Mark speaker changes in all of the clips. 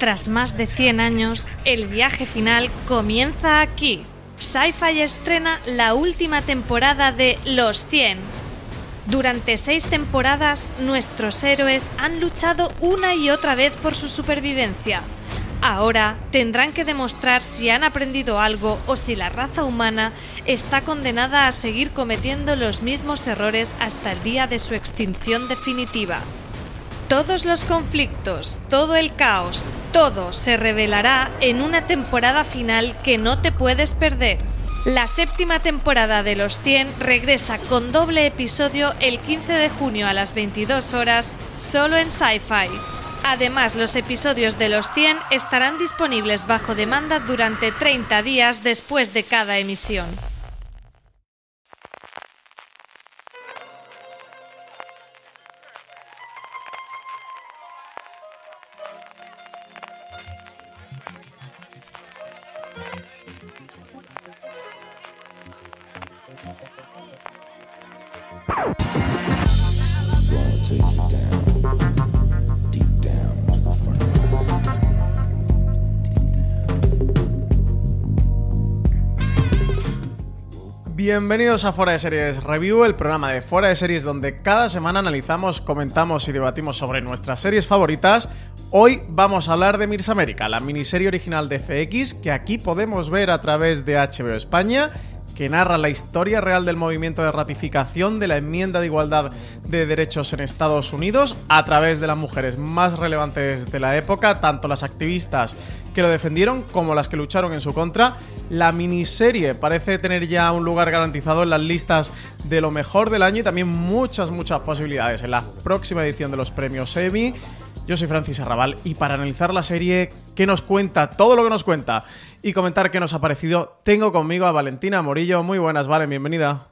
Speaker 1: Tras más de 100 años, el viaje final comienza aquí. Sci-Fi estrena la última temporada de Los 100. Durante seis temporadas, nuestros héroes han luchado una y otra vez por su supervivencia. Ahora tendrán que demostrar si han aprendido algo o si la raza humana está condenada a seguir cometiendo los mismos errores hasta el día de su extinción definitiva. Todos los conflictos, todo el caos, todo se revelará en una temporada final que no te puedes perder. La séptima temporada de Los 100 regresa con doble episodio el 15 de junio a las 22 horas, solo en Sci-Fi. Además, los episodios de Los 100 estarán disponibles bajo demanda durante 30 días después de cada emisión.
Speaker 2: Bienvenidos a Fuera de Series Review, el programa de Fuera de Series donde cada semana analizamos, comentamos y debatimos sobre nuestras series favoritas. Hoy vamos a hablar de Mirs América, la miniserie original de FX que aquí podemos ver a través de HBO España que narra la historia real del movimiento de ratificación de la enmienda de igualdad de derechos en Estados Unidos a través de las mujeres más relevantes de la época, tanto las activistas que lo defendieron como las que lucharon en su contra. La miniserie parece tener ya un lugar garantizado en las listas de lo mejor del año y también muchas, muchas posibilidades en la próxima edición de los premios Emmy. Yo soy Francis Arrabal y para analizar la serie, ¿qué nos cuenta? Todo lo que nos cuenta y comentar qué nos ha parecido, tengo conmigo a Valentina Morillo. Muy buenas, Valen, bienvenida.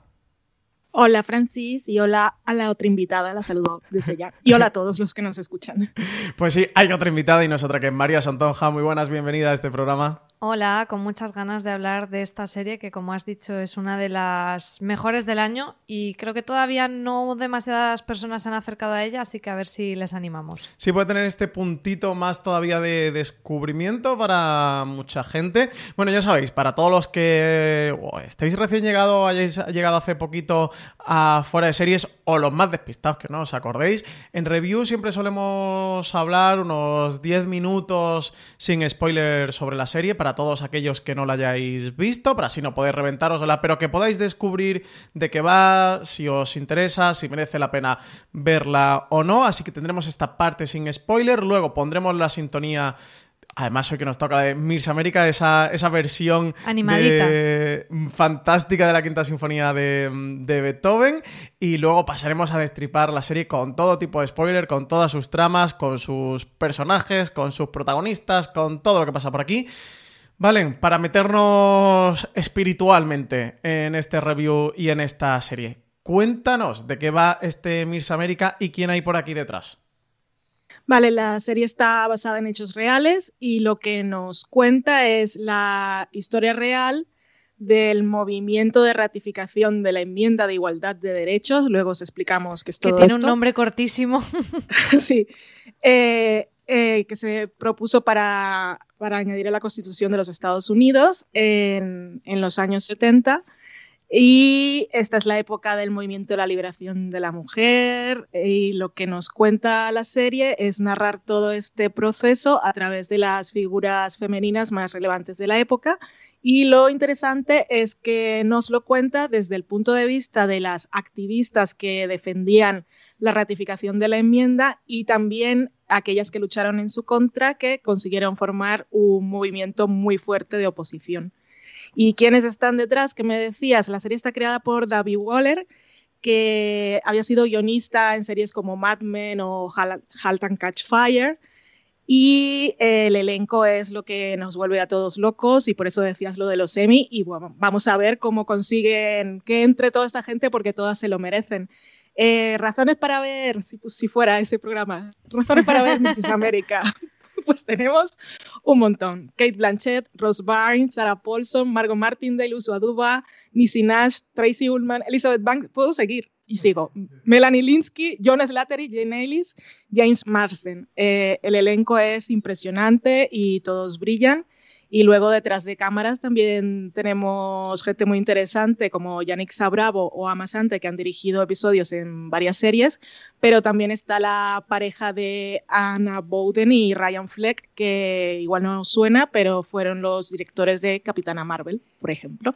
Speaker 3: Hola Francis y hola a la otra invitada, la saludo desde ya. Y hola a todos los que nos escuchan.
Speaker 2: Pues sí, hay otra invitada y nosotras que es María Santonja. Muy buenas, bienvenida a este programa.
Speaker 1: Hola, con muchas ganas de hablar de esta serie que como has dicho es una de las mejores del año y creo que todavía no demasiadas personas se han acercado a ella, así que a ver si les animamos.
Speaker 2: Sí puede tener este puntito más todavía de descubrimiento para mucha gente. Bueno, ya sabéis, para todos los que estáis recién llegado, hayáis llegado hace poquito a fuera de series o los más despistados que no os acordéis, en review siempre solemos hablar unos 10 minutos sin spoiler sobre la serie para todos aquellos que no la hayáis visto, para así no poder reventarosla, pero que podáis descubrir de qué va, si os interesa, si merece la pena verla o no. Así que tendremos esta parte sin spoiler, luego pondremos la sintonía Además, hoy que nos toca de Miss América, esa, esa versión fantástica de la Quinta Sinfonía de, de, Beethoven. Y luego pasaremos a destripar la serie con todo tipo de spoiler, con todas sus tramas, con sus personajes, con sus protagonistas, con todo lo que pasa por aquí. Valen, para meternos espiritualmente en este review y en esta serie, cuéntanos de qué va este Miss América y quién hay por aquí detrás.
Speaker 3: Vale, la serie está basada en hechos reales y lo que nos cuenta es la historia real del movimiento de ratificación de la enmienda de igualdad de derechos. Luego os explicamos que es todo
Speaker 1: Que tiene
Speaker 3: esto.
Speaker 1: un nombre cortísimo.
Speaker 3: sí. Eh, eh, que se propuso para, para, añadir a la Constitución de los Estados Unidos en, en los años 70. Y esta es la época del movimiento de la liberación de la mujer y lo que nos cuenta la serie es narrar todo este proceso a través de las figuras femeninas más relevantes de la época y lo interesante es que nos lo cuenta desde el punto de vista de las activistas que defendían la ratificación de la enmienda y también aquellas que lucharon en su contra que consiguieron formar un movimiento muy fuerte de oposición. ¿Y quiénes están detrás? Que me decías, la serie está creada por David Waller, que había sido guionista en series como Mad Men o Halt and Catch Fire. Y el elenco es lo que nos vuelve a todos locos y por eso decías lo de los Emmy. Y bueno, vamos a ver cómo consiguen que entre toda esta gente porque todas se lo merecen. Eh, razones para ver, si, si, fuera ese programa, razones para ver Mrs. América. pues tenemos un montón. Kate Blanchett, Rose Byrne, Sarah Paulson, Margot Martindale, Uso Aduba, Nisi Nash, Tracy Ullman, Elizabeth Banks, puedo seguir y sigo. Melanie Linsky, John Slattery, Jane Ellis, James Marsden. Eh, el elenco es impresionante y todos brillan. Y luego detrás de cámaras también tenemos gente muy interesante como Yannick Sabravo o Amasante que han dirigido episodios en varias series, pero también está la pareja de Anna Bowden y Ryan Fleck que igual no suena, pero fueron los directores de Capitana Marvel, por ejemplo.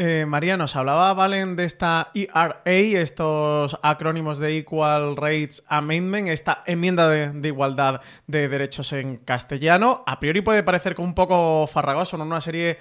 Speaker 2: Eh, María, nos hablaba Valen de esta ERA, estos acrónimos de Equal Rights Amendment, esta enmienda de, de, igualdad de derechos en castellano. A priori puede parecer como un poco farragoso, ¿no? Una serie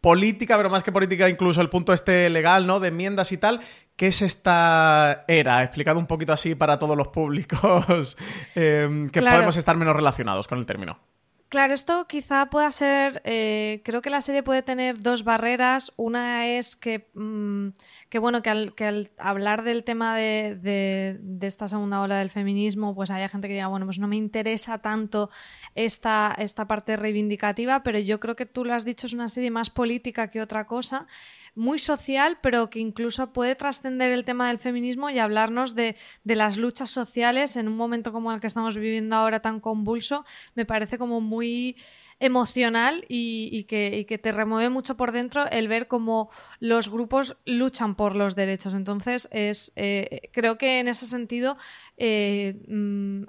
Speaker 2: política, pero más que política, incluso el punto este legal, ¿no? De enmiendas y tal. ¿Qué es esta era? Explicado un poquito así para todos los públicos eh, que claro. podemos estar menos relacionados con el término.
Speaker 1: Claro, esto quizá pueda ser, eh, creo que la serie puede tener dos barreras. Una es que, mmm, que bueno, que al, que al, hablar del tema de, de, esta segunda ola del feminismo, pues haya gente que diga, bueno, pues no me interesa tanto esta, esta parte reivindicativa, pero yo creo que tú lo has dicho, es una serie más política que otra cosa muy social, pero que incluso puede trascender el tema del feminismo y hablarnos de, de, las luchas sociales en un momento como el que estamos viviendo ahora tan convulso, me parece como muy emocional y, que, te remueve mucho por dentro el ver cómo los grupos luchan por los derechos. Entonces, es, eh, creo que en ese sentido... Eh, mm,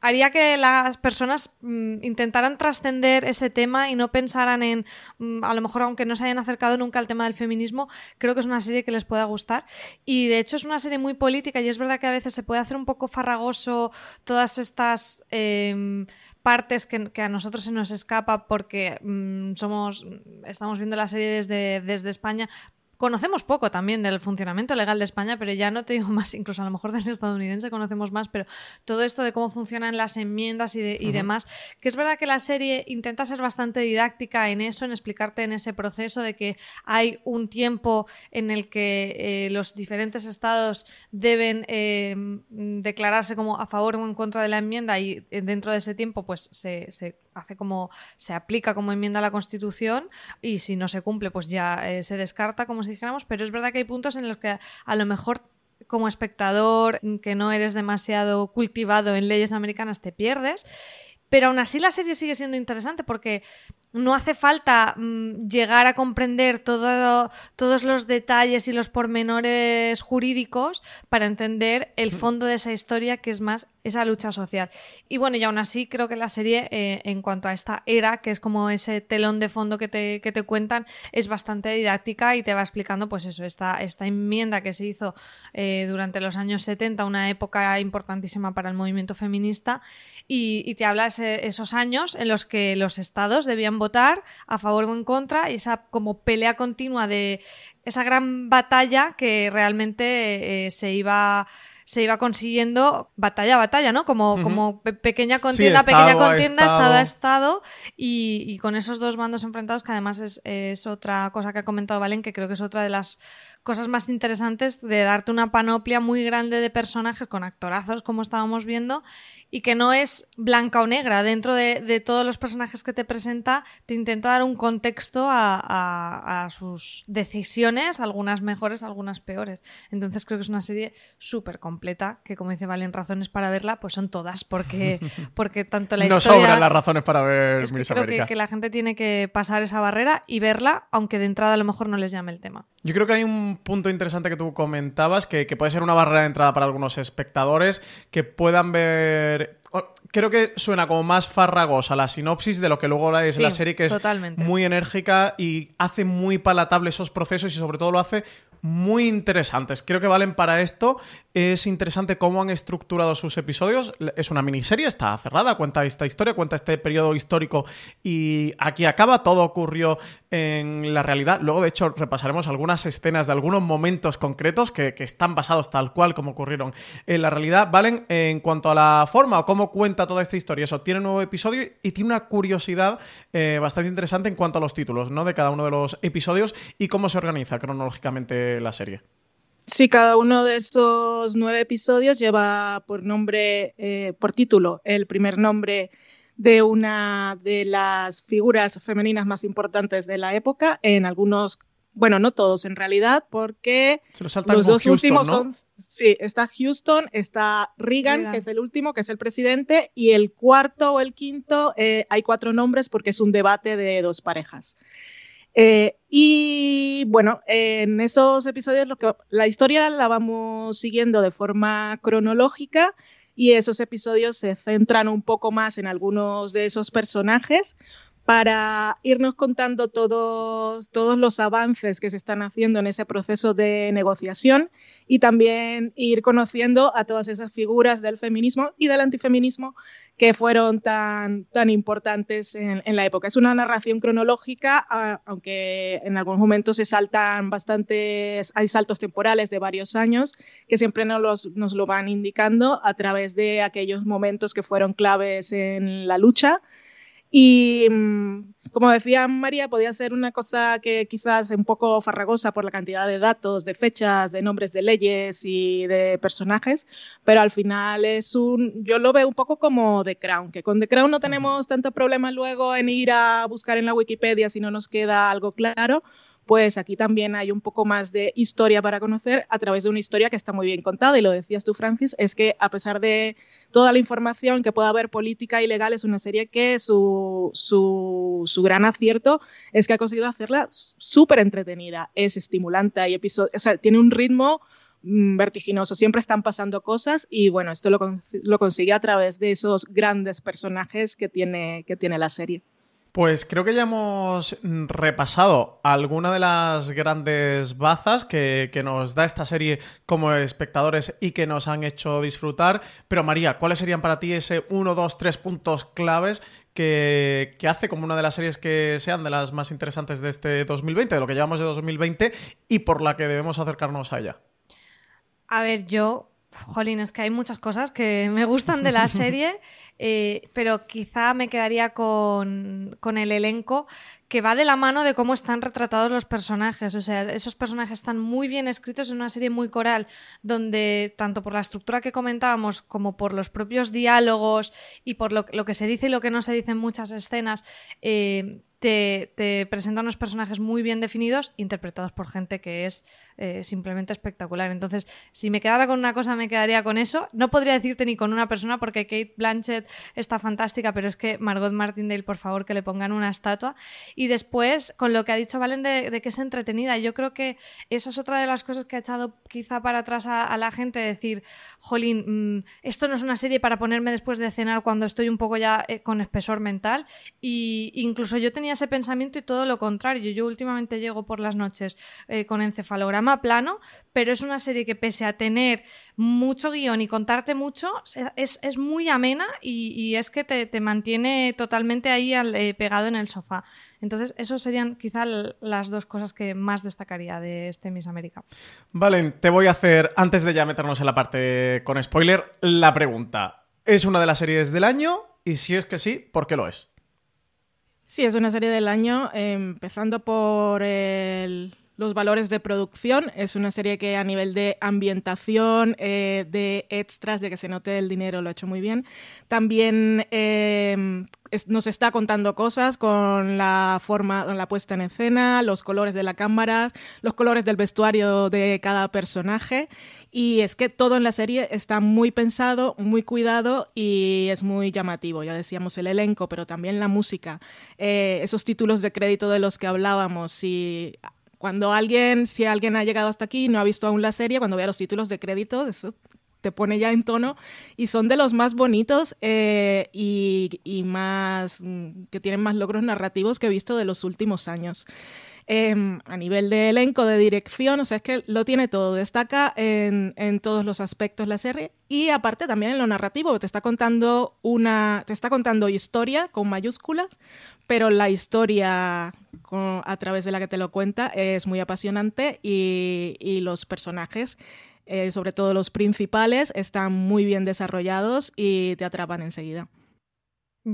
Speaker 1: haría que las personas mm, intentaran trascender ese tema y no pensaran en, mm, a lo mejor aunque no se hayan acercado nunca al tema del feminismo, creo que es una serie que les pueda gustar. Y de hecho es una serie muy política y es verdad que a veces se puede hacer un poco farragoso todas estas... Eh, partes que, a nosotros se nos escapa porque mmm, somos estamos viendo la serie desde, desde España Conocemos poco también del funcionamiento legal de España, pero ya no te digo más, incluso a lo mejor del estadounidense conocemos más, pero todo esto de cómo funcionan las enmiendas y, de, y uh -huh. demás, que es verdad que la serie intenta ser bastante didáctica en eso, en explicarte en ese proceso de que hay un tiempo en el que eh, los diferentes estados deben eh, declararse como a favor o en contra de la enmienda y dentro de ese tiempo pues se, se hace como se aplica como enmienda a la Constitución y si no se cumple pues ya eh, se descarta como si dijéramos, pero es verdad que hay puntos en los que a lo mejor como espectador que no eres demasiado cultivado en leyes americanas te pierdes, pero aún así la serie sigue siendo interesante porque no hace falta mmm, llegar a comprender todo, todos los detalles y los pormenores jurídicos para entender el fondo de esa historia que es más esa lucha social. Y bueno, y aún así creo que la serie, eh, en cuanto a esta era, que es como ese telón de fondo que te, que te, cuentan, es bastante didáctica y te va explicando, pues eso, esta, esta enmienda que se hizo eh, durante los años 70, una época importantísima para el movimiento feminista, y, y te habla ese, esos años en los que los estados debían votar a favor o en contra y esa como pelea continua de esa gran batalla que realmente eh, se iba se iba consiguiendo batalla a batalla, ¿no? Como, como pequeña contienda, pequeña contienda, estado a estado, y, con esos dos bandos enfrentados, que además es, es, otra cosa que ha comentado Valen, que creo que es otra de las cosas más interesantes de darte una panoplia muy grande de personajes con actorazos, como estábamos viendo, y que no es blanca o negra. Dentro de, todos los personajes que te presenta, te intenta dar un contexto a, sus decisiones, algunas mejores, algunas peores. Entonces creo que es una serie súper completa, que como dice Valen, razones para verla, pues son todas, porque, porque tanto la historia...
Speaker 2: No sobran las razones para ver
Speaker 1: es Creo que, que, la gente tiene que pasar esa barrera y verla, aunque de entrada a lo mejor no les llame el tema.
Speaker 2: Yo creo que hay un punto interesante que tú comentabas, que, que puede ser una barrera de entrada para algunos espectadores, que puedan ver Creo que suena como más farragosa la sinopsis de lo que luego es la serie, que es muy enérgica y hace muy palatable esos procesos y sobre todo lo hace muy interesantes. Creo que valen para esto. Es interesante cómo han estructurado sus episodios. Es una miniserie, está cerrada, cuenta esta historia, cuenta este periodo histórico y aquí acaba. Todo ocurrió en la realidad. Luego, de hecho, repasaremos algunas escenas de algunos momentos concretos que, están basados tal cual como ocurrieron en la realidad. Valen en cuanto a la forma o cómo cuenta toda esta historia. Eso tiene un nuevo episodio y tiene una curiosidad eh, bastante interesante en cuanto a los títulos, ¿no? De cada uno de los episodios y cómo se organiza cronológicamente la serie.
Speaker 3: Sí, cada uno de esos nueve episodios lleva por nombre, eh, por título, el primer nombre de una de las figuras femeninas más importantes de la época. En algunos, bueno, no todos en realidad, porque los dos últimos son. Sí, está Houston, está Reagan, que es el último, que es el presidente, y el cuarto o el quinto, eh, hay cuatro nombres porque es un debate de dos parejas. Eh, y bueno, en esos episodios lo que, la historia la vamos siguiendo de forma cronológica y esos episodios se centran un poco más en algunos de esos personajes para irnos contando todos, todos los avances que se están haciendo en ese proceso de negociación y también ir conociendo a todas esas figuras del feminismo y del antifeminismo que fueron tan, tan importantes en, la época. Es una narración cronológica, aunque en algunos momentos se saltan bastantes, hay saltos temporales de varios años que siempre nos, nos lo van indicando a través de aquellos momentos que fueron claves en la lucha y mm, como decía María, podía ser una cosa que quizás un poco farragosa por la cantidad de datos, de fechas, de nombres de leyes y de personajes, pero al final es un, yo lo veo un poco como The Crown, que con The Crown no tenemos tanto problema luego en ir a buscar en la Wikipedia si no nos queda algo claro, pues aquí también hay un poco más de historia para conocer a través de una historia que está muy bien contada. Y lo decías tú, Francis, es que a pesar de toda la información que pueda haber política y legal, es una serie que su, su, gran acierto es que ha conseguido hacerla súper entretenida, es estimulante, hay tiene un ritmo mm, vertiginoso, siempre están pasando cosas y bueno, esto lo, lo consigue a través de esos grandes personajes que tiene, que tiene la serie.
Speaker 2: Pues creo que ya hemos repasado alguna de las grandes bazas que, nos da esta serie como espectadores y que nos han hecho disfrutar. Pero María, ¿cuáles serían para ti ese 1, 2, 3 puntos claves que, que, hace como una de las series que sean de las más interesantes de este 2020, de lo que llevamos de 2020 y por la que debemos acercarnos a ella?
Speaker 1: A ver, yo, jolín, es que hay muchas cosas que me gustan de la serie. Eh, pero quizá me quedaría con, con, el elenco que va de la mano de cómo están retratados los personajes. O sea, esos personajes están muy bien escritos en una serie muy coral, donde tanto por la estructura que comentábamos como por los propios diálogos y por lo, que se dice y lo que no se dice en muchas escenas, eh, te, te, presenta unos personajes muy bien definidos, interpretados por gente que es eh, simplemente espectacular. Entonces, si me quedara con una cosa, me quedaría con eso. No podría decirte ni con una persona, porque Kate Blanchett está fantástica, pero es que Margot Martindale, por favor, que le pongan una estatua. Y después, con lo que ha dicho Valen de, que es entretenida, yo creo que esa es otra de las cosas que ha echado quizá para atrás a, la gente, decir, jolín, mm, esto no es una serie para ponerme después de cenar cuando estoy un poco ya eh, con espesor mental. Y incluso yo tenía ese pensamiento y todo lo contrario. Yo últimamente llego por las noches eh, con encefalograma plano, pero es una serie que pese a tener mucho guion y contarte mucho, es, es muy amena y, es que te, te, mantiene totalmente ahí al, eh, pegado en el sofá. Entonces, eso serían quizá las dos cosas que más destacaría de este Miss América.
Speaker 2: Vale, te voy a hacer, antes de ya meternos en la parte con spoiler, la pregunta. ¿Es una de las series del año? Y si es que sí, ¿por qué lo es?
Speaker 3: Sí, es una serie del año, empezando por el los valores de producción. Es una serie que a nivel de ambientación, eh, de extras, de que se note el dinero, lo ha hecho muy bien. También eh, nos está contando cosas con la forma, con la puesta en escena, los colores de la cámara, los colores del vestuario de cada personaje. Y es que todo en la serie está muy pensado, muy cuidado y es muy llamativo. Ya decíamos el elenco, pero también la música. Eh, esos títulos de crédito de los que hablábamos, si cuando alguien, si alguien ha llegado hasta aquí y no ha visto aún la serie, cuando vea los títulos de crédito, eso te pone ya en tono y son de los más bonitos eh, y, más mm, que tienen más logros narrativos que he visto de los últimos años. Em, a nivel de elenco, de dirección, o sea, es que lo tiene todo, destaca en, en, todos los aspectos la serie y aparte también en lo narrativo, te está contando una, te está contando historia con mayúsculas, pero la historia a través de la que te lo cuenta es muy apasionante y, y los personajes eh, sobre todo los principales, están muy bien desarrollados y te atrapan enseguida.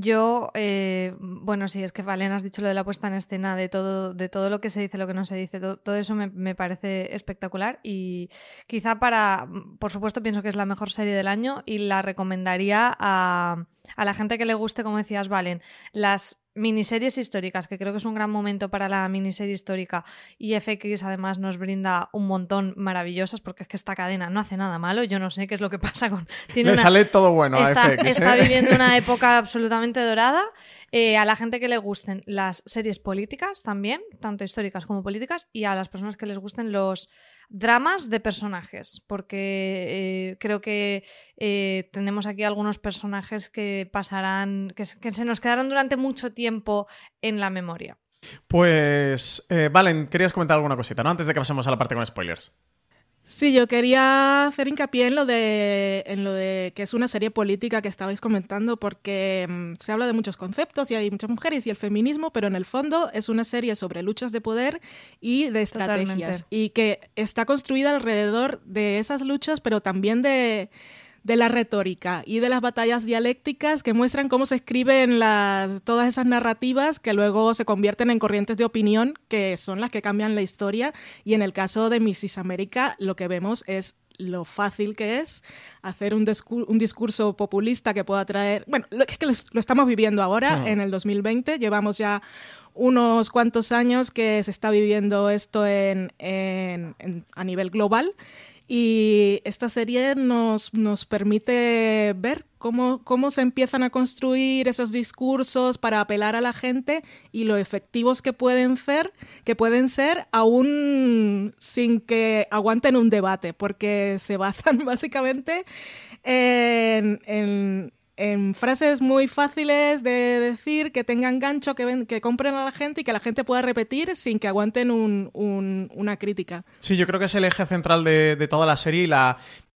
Speaker 1: Yo, eh, bueno, sí, es que Valen, has dicho lo de la puesta en escena, de todo, de todo lo que se dice, lo que no se dice, todo, eso me, parece espectacular y quizá para, por supuesto, pienso que es la mejor serie del año y la recomendaría a, a la gente que le guste, como decías, Valen, las miniseries históricas, que creo que es un gran momento para la miniserie histórica y FX además nos brinda un montón maravillosas porque es que esta cadena no hace nada malo, yo no sé qué es lo que pasa con...
Speaker 2: Le sale todo bueno
Speaker 1: está,
Speaker 2: a FX.
Speaker 1: Está
Speaker 2: ¿eh?
Speaker 1: viviendo una época absolutamente dorada. Eh, a la gente que le gusten las series políticas también, tanto históricas como políticas, y a las personas que les gusten los dramas de personajes, porque eh, creo que eh, tenemos aquí algunos personajes que pasarán, que, se nos quedarán durante mucho tiempo en la memoria.
Speaker 2: Pues, eh, Valen, querías comentar alguna cosita, ¿no? Antes de que pasemos a la parte con spoilers.
Speaker 3: Sí, yo quería hacer hincapié en lo de, en lo de que es una serie política que estabais comentando, porque mm, se habla de muchos conceptos y hay muchas mujeres y el feminismo, pero en el fondo es una serie sobre luchas de poder y de estrategias. Y que está construida alrededor de esas luchas, pero también de de la retórica y de las batallas dialécticas que muestran cómo se escriben todas esas narrativas que luego se convierten en corrientes de opinión que son las que cambian la historia. Y en el caso de Mrs. América, lo que vemos es lo fácil que es hacer un, un discurso populista que pueda traer... Bueno, lo, es que lo estamos viviendo ahora, en el 2020, llevamos ya unos cuantos años que se está viviendo esto en, a nivel global y esta serie nos, nos permite ver cómo, cómo se empiezan a construir esos discursos para apelar a la gente y lo efectivos que pueden ser, que pueden ser aún sin que aguanten un debate, porque se basan básicamente en en frases muy fáciles de decir, que tengan gancho, que, que compren a la gente y que la gente pueda repetir sin que aguanten una crítica.
Speaker 2: Sí, yo creo que es el eje central de, toda la serie y la,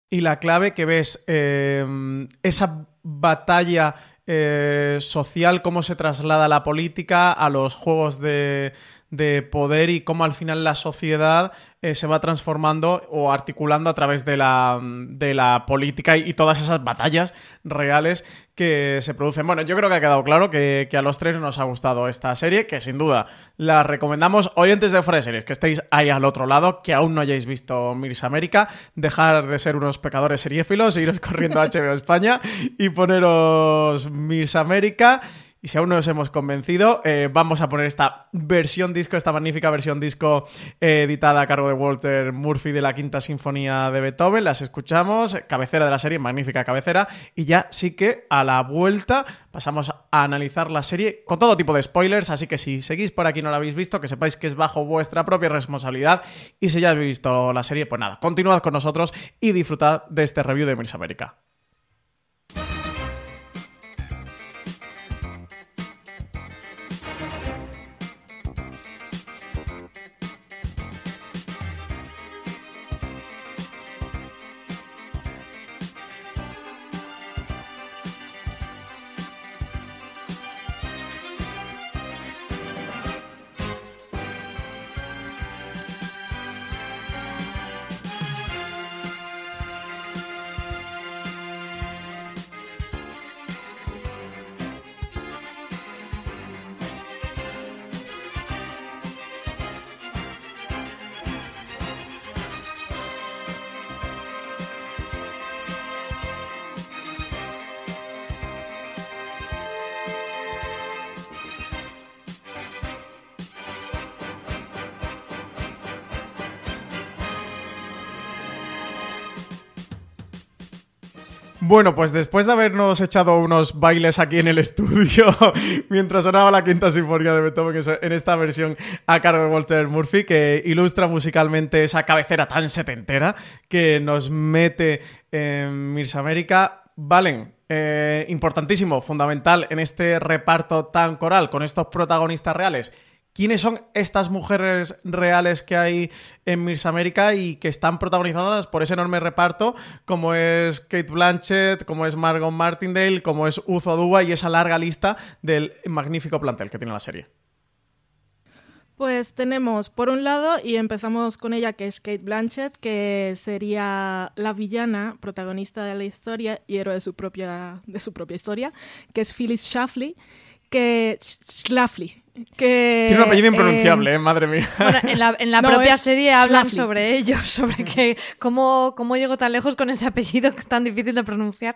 Speaker 2: y la clave que ves eh, esa batalla eh, social, cómo se traslada la política a los juegos de, de poder y cómo al final la sociedad eh, se va transformando o articulando a través de la, de la política y, todas esas batallas reales que se producen. Bueno, yo creo que ha quedado claro que, a los tres nos ha gustado esta serie, que sin duda la recomendamos. Oyentes de de Series, que estéis ahí al otro lado, que aún no hayáis visto Miss América, dejar de ser unos pecadores seriéfilos, iros corriendo a HBO España y poneros Miss América. Y si aún no nos hemos convencido, eh, vamos a poner esta versión disco, esta magnífica versión disco eh, editada a cargo de Walter Murphy de la Quinta Sinfonía de Beethoven. Las escuchamos, cabecera de la serie, magnífica cabecera. Y ya sí que a la vuelta pasamos a analizar la serie con todo tipo de spoilers. Así que si seguís por aquí y no la habéis visto, que sepáis que es bajo vuestra propia responsabilidad. Y si ya habéis visto la serie, pues nada, continuad con nosotros y disfrutad de este review de Miss América. Bueno, pues después de habernos echado unos bailes aquí en el estudio mientras sonaba la quinta sinfonía de Beethoven en esta versión a cargo de Walter Murphy, que ilustra musicalmente esa cabecera tan setentera que nos mete en Mirsa América, Valen, eh, importantísimo, fundamental en este reparto tan coral con estos protagonistas reales quiénes son estas mujeres reales que hay en Miss América y que están protagonizadas por ese enorme reparto, como es Kate Blanchett, como es Margot Martindale, como es Uzo Aduba y esa larga lista del magnífico plantel que tiene la serie.
Speaker 3: Pues tenemos, por un lado, y empezamos con ella, que es Kate Blanchett, que sería la villana protagonista de la historia y héroe de su propia, de su propia historia, que es Phyllis Schlafly, que Schlafly, que,
Speaker 2: Tiene un apellido impronunciable, eh, madre mía.
Speaker 1: en la, propia serie hablan sobre ello, sobre que cómo, cómo llegó tan lejos con ese apellido tan difícil de pronunciar.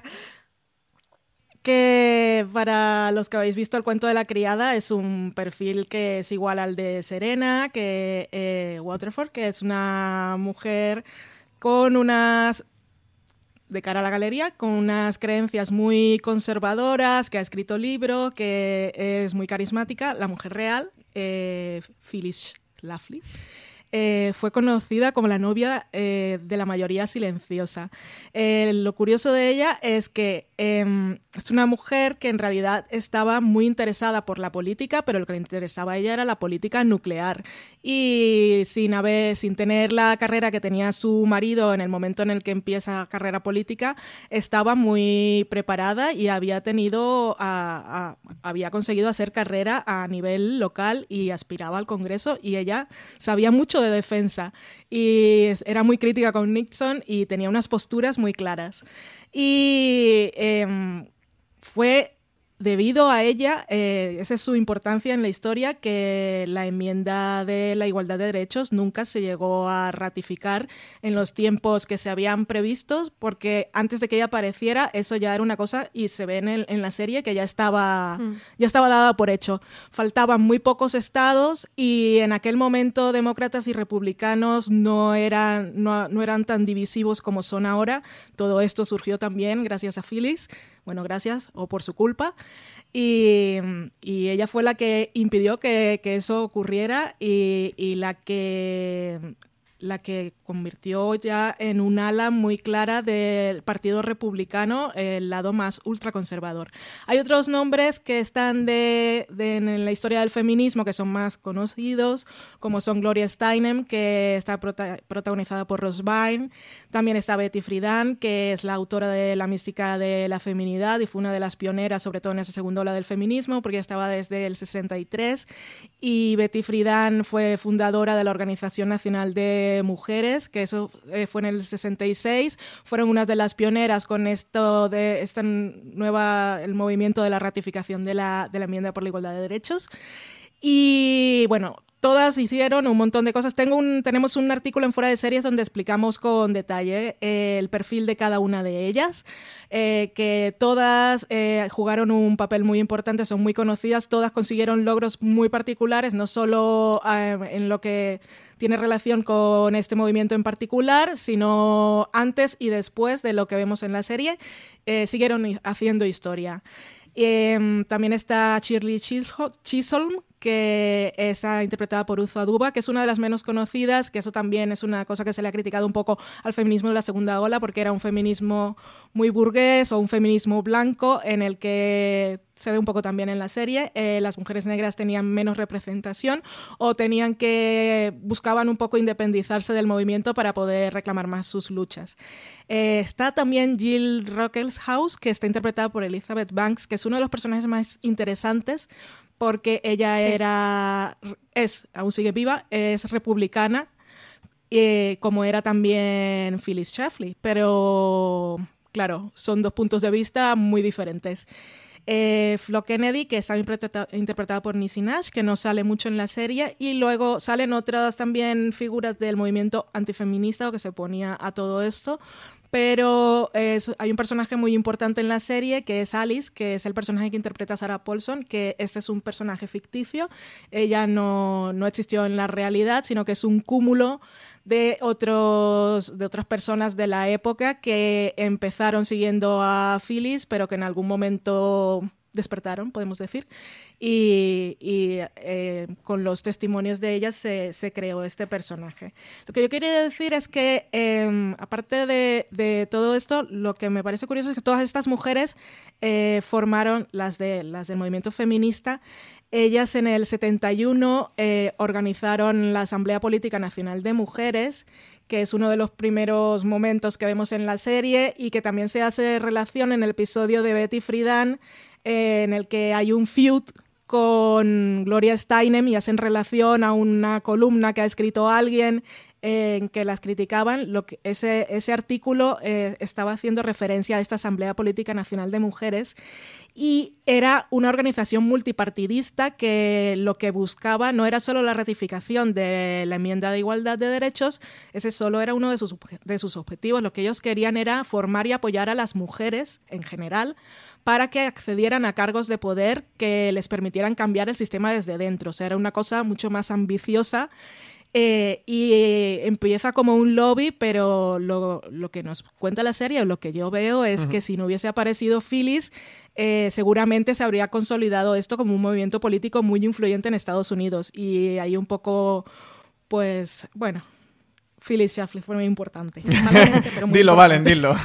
Speaker 3: Que para los que habéis visto el cuento de la criada es un perfil que es igual al de Serena, que eh, Waterford, que es una mujer con unas de cara a la galería con unas creencias muy conservadoras, que ha escrito libro, que es muy carismática, la mujer real, eh, Phyllis Schlafly. Eh, fue conocida como la novia eh, de la mayoría silenciosa. Eh, lo curioso de ella es que em, es una mujer que en realidad estaba muy interesada por la política, pero lo que le interesaba a ella era la política nuclear. Y sin, haber, sin tener la carrera que tenía su marido en el momento en el que empieza carrera política, estaba muy preparada y había tenido, había conseguido hacer carrera a nivel local y aspiraba al Congreso y ella sabía mucho de defensa y era muy crítica con Nixon y tenía unas posturas muy claras. Y em, fue debido a ella, eh, esa es su importancia en la historia, que la enmienda de la igualdad de derechos nunca se llegó a ratificar en los tiempos que se habían previstos, porque antes de que ella apareciera, eso ya era una cosa y se ve en, la serie que ya estaba, mm. ya estaba dada por hecho. Faltaban muy pocos estados y en aquel momento demócratas y republicanos no eran, no, no eran tan divisivos como son ahora. Todo esto surgió también gracias a Phyllis bueno, gracias, o por su culpa. Y, ella fue la que impidió que, eso ocurriera y, y, la que la que convirtió ya en un ala muy clara del Partido Republicano, el lado más ultraconservador. Hay otros nombres que están de, en la historia del feminismo que son más conocidos, como son Gloria Steinem, que está protagonizada por Rose Byrne, también está Betty Friedan, que es la autora de La mística de la feminidad y fue una de las pioneras, sobre todo en esa segunda ola del feminismo, porque estaba desde el 63, y Betty Friedan fue fundadora de la Organización Nacional de mujeres, que eso eh, fue en el 66, fueron unas de las pioneras con esto de esta nueva, el movimiento de la ratificación de la, de la enmienda por la igualdad de derechos. Y bueno, todas hicieron un montón de cosas. Tengo un, tenemos un artículo en Fuera de Series donde explicamos con detalle eh, el perfil de cada una de ellas, eh, que todas eh, jugaron un papel muy importante, son muy conocidas, todas consiguieron logros muy particulares, no solo en lo que tiene relación con este movimiento en particular, sino antes y después de lo que vemos en la serie, siguieron haciendo historia. Em, también está Shirley Chisholm, que está interpretada por Uzo Aduba, que es una de las menos conocidas, que eso también es una cosa que se le ha criticado un poco al feminismo de la segunda ola, porque era un feminismo muy burgués o un feminismo blanco en el que se ve un poco también en la serie, eh, las mujeres negras tenían menos representación o tenían que buscaban un poco independizarse del movimiento para poder reclamar más sus luchas. Eh, está también Jill House, que está interpretada por Elizabeth Banks, que es uno de los personajes más interesantes porque ella era, es, aún sigue viva, es republicana, eh, como era también Phyllis Schlafly, pero claro, son dos puntos de vista muy diferentes. Eh, Flo Kennedy, que está interpretada por Nisi Nash, que no sale mucho en la serie, y luego salen otras también figuras del movimiento antifeminista o que se ponía a todo esto, pero hay un personaje muy importante en la serie que es Alice, que es el personaje que interpreta Sarah Paulson, que este es un personaje ficticio. Ella no, no existió en la realidad, sino que es un cúmulo de, otros, de otras personas de la época que empezaron siguiendo a Phyllis, pero que en algún momento despertaron, podemos decir, y, eh, con los testimonios de ellas se, creó este personaje. Lo que yo quería decir es que, em, aparte de, todo esto, lo que me parece curioso es que todas estas mujeres eh, formaron, las, de, las del movimiento feminista, ellas en el 71 eh, organizaron la Asamblea Política Nacional de Mujeres, que es uno de los primeros momentos que vemos en la serie y que también se hace relación en el episodio de Betty Friedan en el que hay un feud con Gloria Steinem y hacen relación a una columna que ha escrito alguien en que las criticaban, lo que ese, ese artículo eh, estaba haciendo referencia a esta Asamblea Política Nacional de Mujeres y era una organización multipartidista que lo que buscaba no era solo la ratificación de la enmienda de igualdad de derechos, ese solo era uno de sus, de sus objetivos, lo que ellos querían era formar y apoyar a las mujeres en general para que accedieran a cargos de poder que les permitieran cambiar el sistema desde dentro. O sea, era una cosa mucho más ambiciosa eh, y eh, empieza como un lobby, pero lo, que nos cuenta la serie, o lo que yo veo, es que si no hubiese aparecido Phyllis, eh, seguramente se habría consolidado esto como un movimiento político muy influyente en Estados Unidos. Y ahí un poco, pues, bueno, Phyllis Schlafly fue muy importante.
Speaker 2: dilo, Valen, dilo.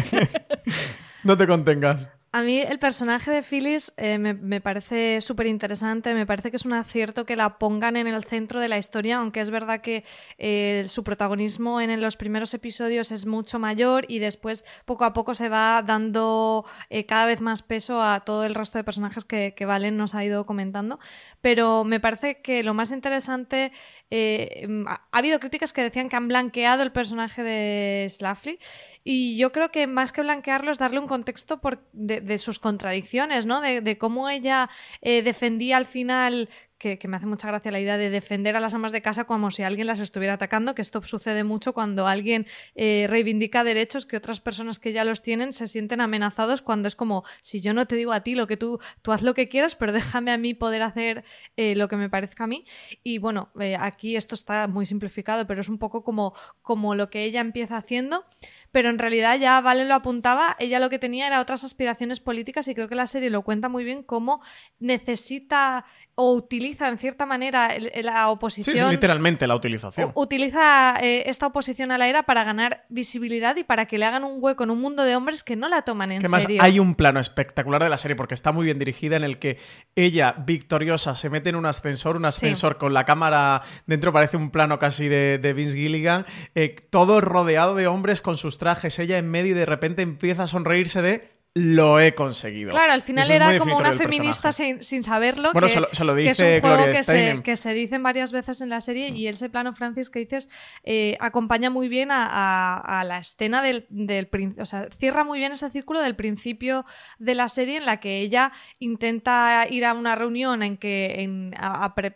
Speaker 2: no te contengas.
Speaker 1: A mí el personaje de Phyllis eh, me, parece súper interesante, me parece que es un acierto que la pongan en el centro de la historia, aunque es verdad que eh, su protagonismo en los primeros episodios es mucho mayor y después poco a poco se va dando eh, cada vez más peso a todo el resto de personajes que, Valen nos ha ido comentando. Pero me parece que lo más interesante, ha habido críticas que decían que han blanqueado el personaje de Slaffly y yo creo que más que blanquearlo es darle un contexto por, de, de sus contradicciones, ¿no? De, cómo ella eh, defendía al final que, me hace mucha gracia la idea de defender a las amas de casa como si alguien las estuviera atacando, que esto sucede mucho cuando alguien eh, reivindica derechos que otras personas que ya los tienen se sienten amenazados cuando es como, si yo no te digo a ti lo que tú, tú haz lo que quieras, pero déjame a mí poder hacer eh, lo que me parezca a mí. Y bueno, aquí esto está muy simplificado, pero es un poco como, como lo que ella empieza haciendo pero en realidad ya Vale lo apuntaba, ella lo que tenía era otras aspiraciones políticas y creo que la serie lo cuenta muy bien cómo necesita o utiliza en cierta manera la oposición.
Speaker 2: Sí, literalmente la utilización.
Speaker 1: Utiliza eh, esta oposición a la era para ganar visibilidad y para que le hagan un hueco en un mundo de hombres que no la toman en
Speaker 2: que
Speaker 1: serio.
Speaker 2: Hay un plano espectacular de la serie porque está muy bien dirigida en el que ella, victoriosa, se mete en un ascensor, un ascensor con la cámara dentro, parece un plano casi de, Vince Gilligan, eh, todo rodeado de hombres con sus trajes, ella en medio y de repente empieza a sonreírse de lo he conseguido.
Speaker 1: Claro, al final era como una feminista sin, saberlo.
Speaker 2: Bueno, se, lo, dice que es un juego
Speaker 1: que se, que se, dicen varias veces en la serie y ese plano, Francis, que dices, eh, acompaña muy bien a, la escena del, del O sea, cierra muy bien ese círculo del principio de la serie en la que ella intenta ir a una reunión en que. En,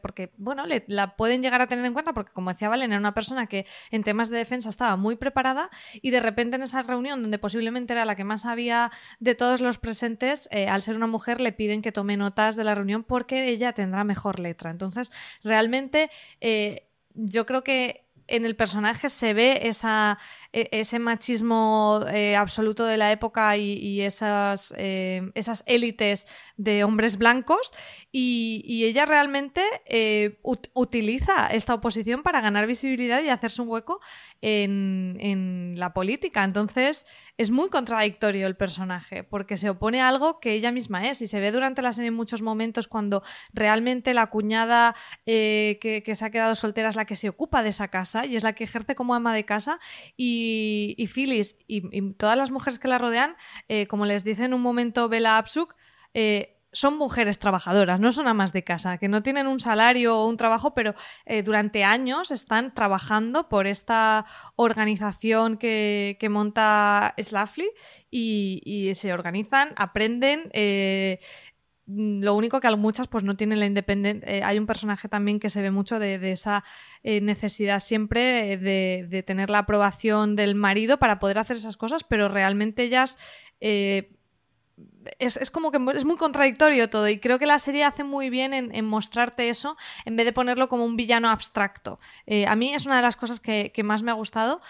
Speaker 1: porque, bueno, la pueden llegar a tener en cuenta porque, como decía Valen, era una persona que en temas de defensa estaba muy preparada y de repente en esa reunión, donde posiblemente era la que más había de todos los presentes, eh, al ser una mujer, le piden que tome notas de la reunión porque ella tendrá mejor letra. Entonces, realmente, eh, yo creo que en el personaje se ve esa, e, ese machismo eh, absoluto de la época y, esas, esas élites de hombres blancos y, ella realmente utiliza esta oposición para ganar visibilidad y hacerse un hueco en, la política. Entonces es muy contradictorio el personaje porque se opone a algo que ella misma es y se ve durante la serie en muchos momentos cuando realmente la cuñada que, que se ha quedado soltera es la que se ocupa de esa casa y es la que ejerce como ama de casa y y, Phyllis y, todas las mujeres que la rodean, eh, como les dice en un momento Bella Absuk, eh, son mujeres trabajadoras, no son amas de casa, que no tienen un salario o un trabajo, pero eh, durante años están trabajando por esta organización que, monta Slaffly y, se organizan, aprenden, mm, lo único que muchas pues no tienen la independencia. Eh, hay un personaje también que se ve mucho de, esa eh, necesidad siempre de, tener la aprobación del marido para poder hacer esas cosas, pero realmente ellas es, como que es muy contradictorio todo y creo que la serie hace muy bien en, mostrarte eso en vez de ponerlo como un villano abstracto. Eh, a mí es una de las cosas que, que más me ha gustado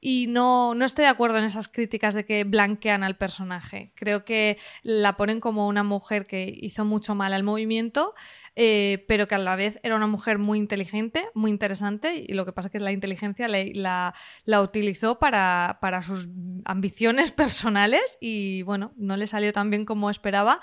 Speaker 1: y no, no, estoy de acuerdo en esas críticas de que blanquean al personaje. Creo que la ponen como una mujer que hizo mucho mal al movimiento, eh, pero que a la vez era una mujer muy inteligente, muy interesante, y lo que pasa es que la inteligencia la, la, utilizó para, para sus ambiciones personales y bueno, no le salió tan bien como esperaba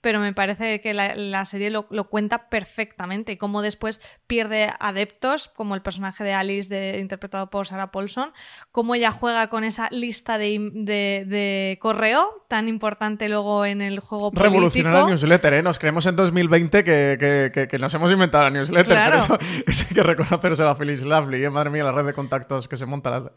Speaker 1: pero me parece que la, serie lo, cuenta perfectamente cómo después pierde adeptos, como el personaje de Alice de, interpretado por Sarah Paulson, cómo ella juega con esa lista de, correo tan importante luego en el juego político.
Speaker 2: Revolucionar la newsletter, ¿eh? Nos creemos en 2020 que, que, nos hemos inventado la newsletter, pero eso, hay que reconocerse a Feliz Lovely, ¿eh? Madre mía, la red de contactos que se monta. La...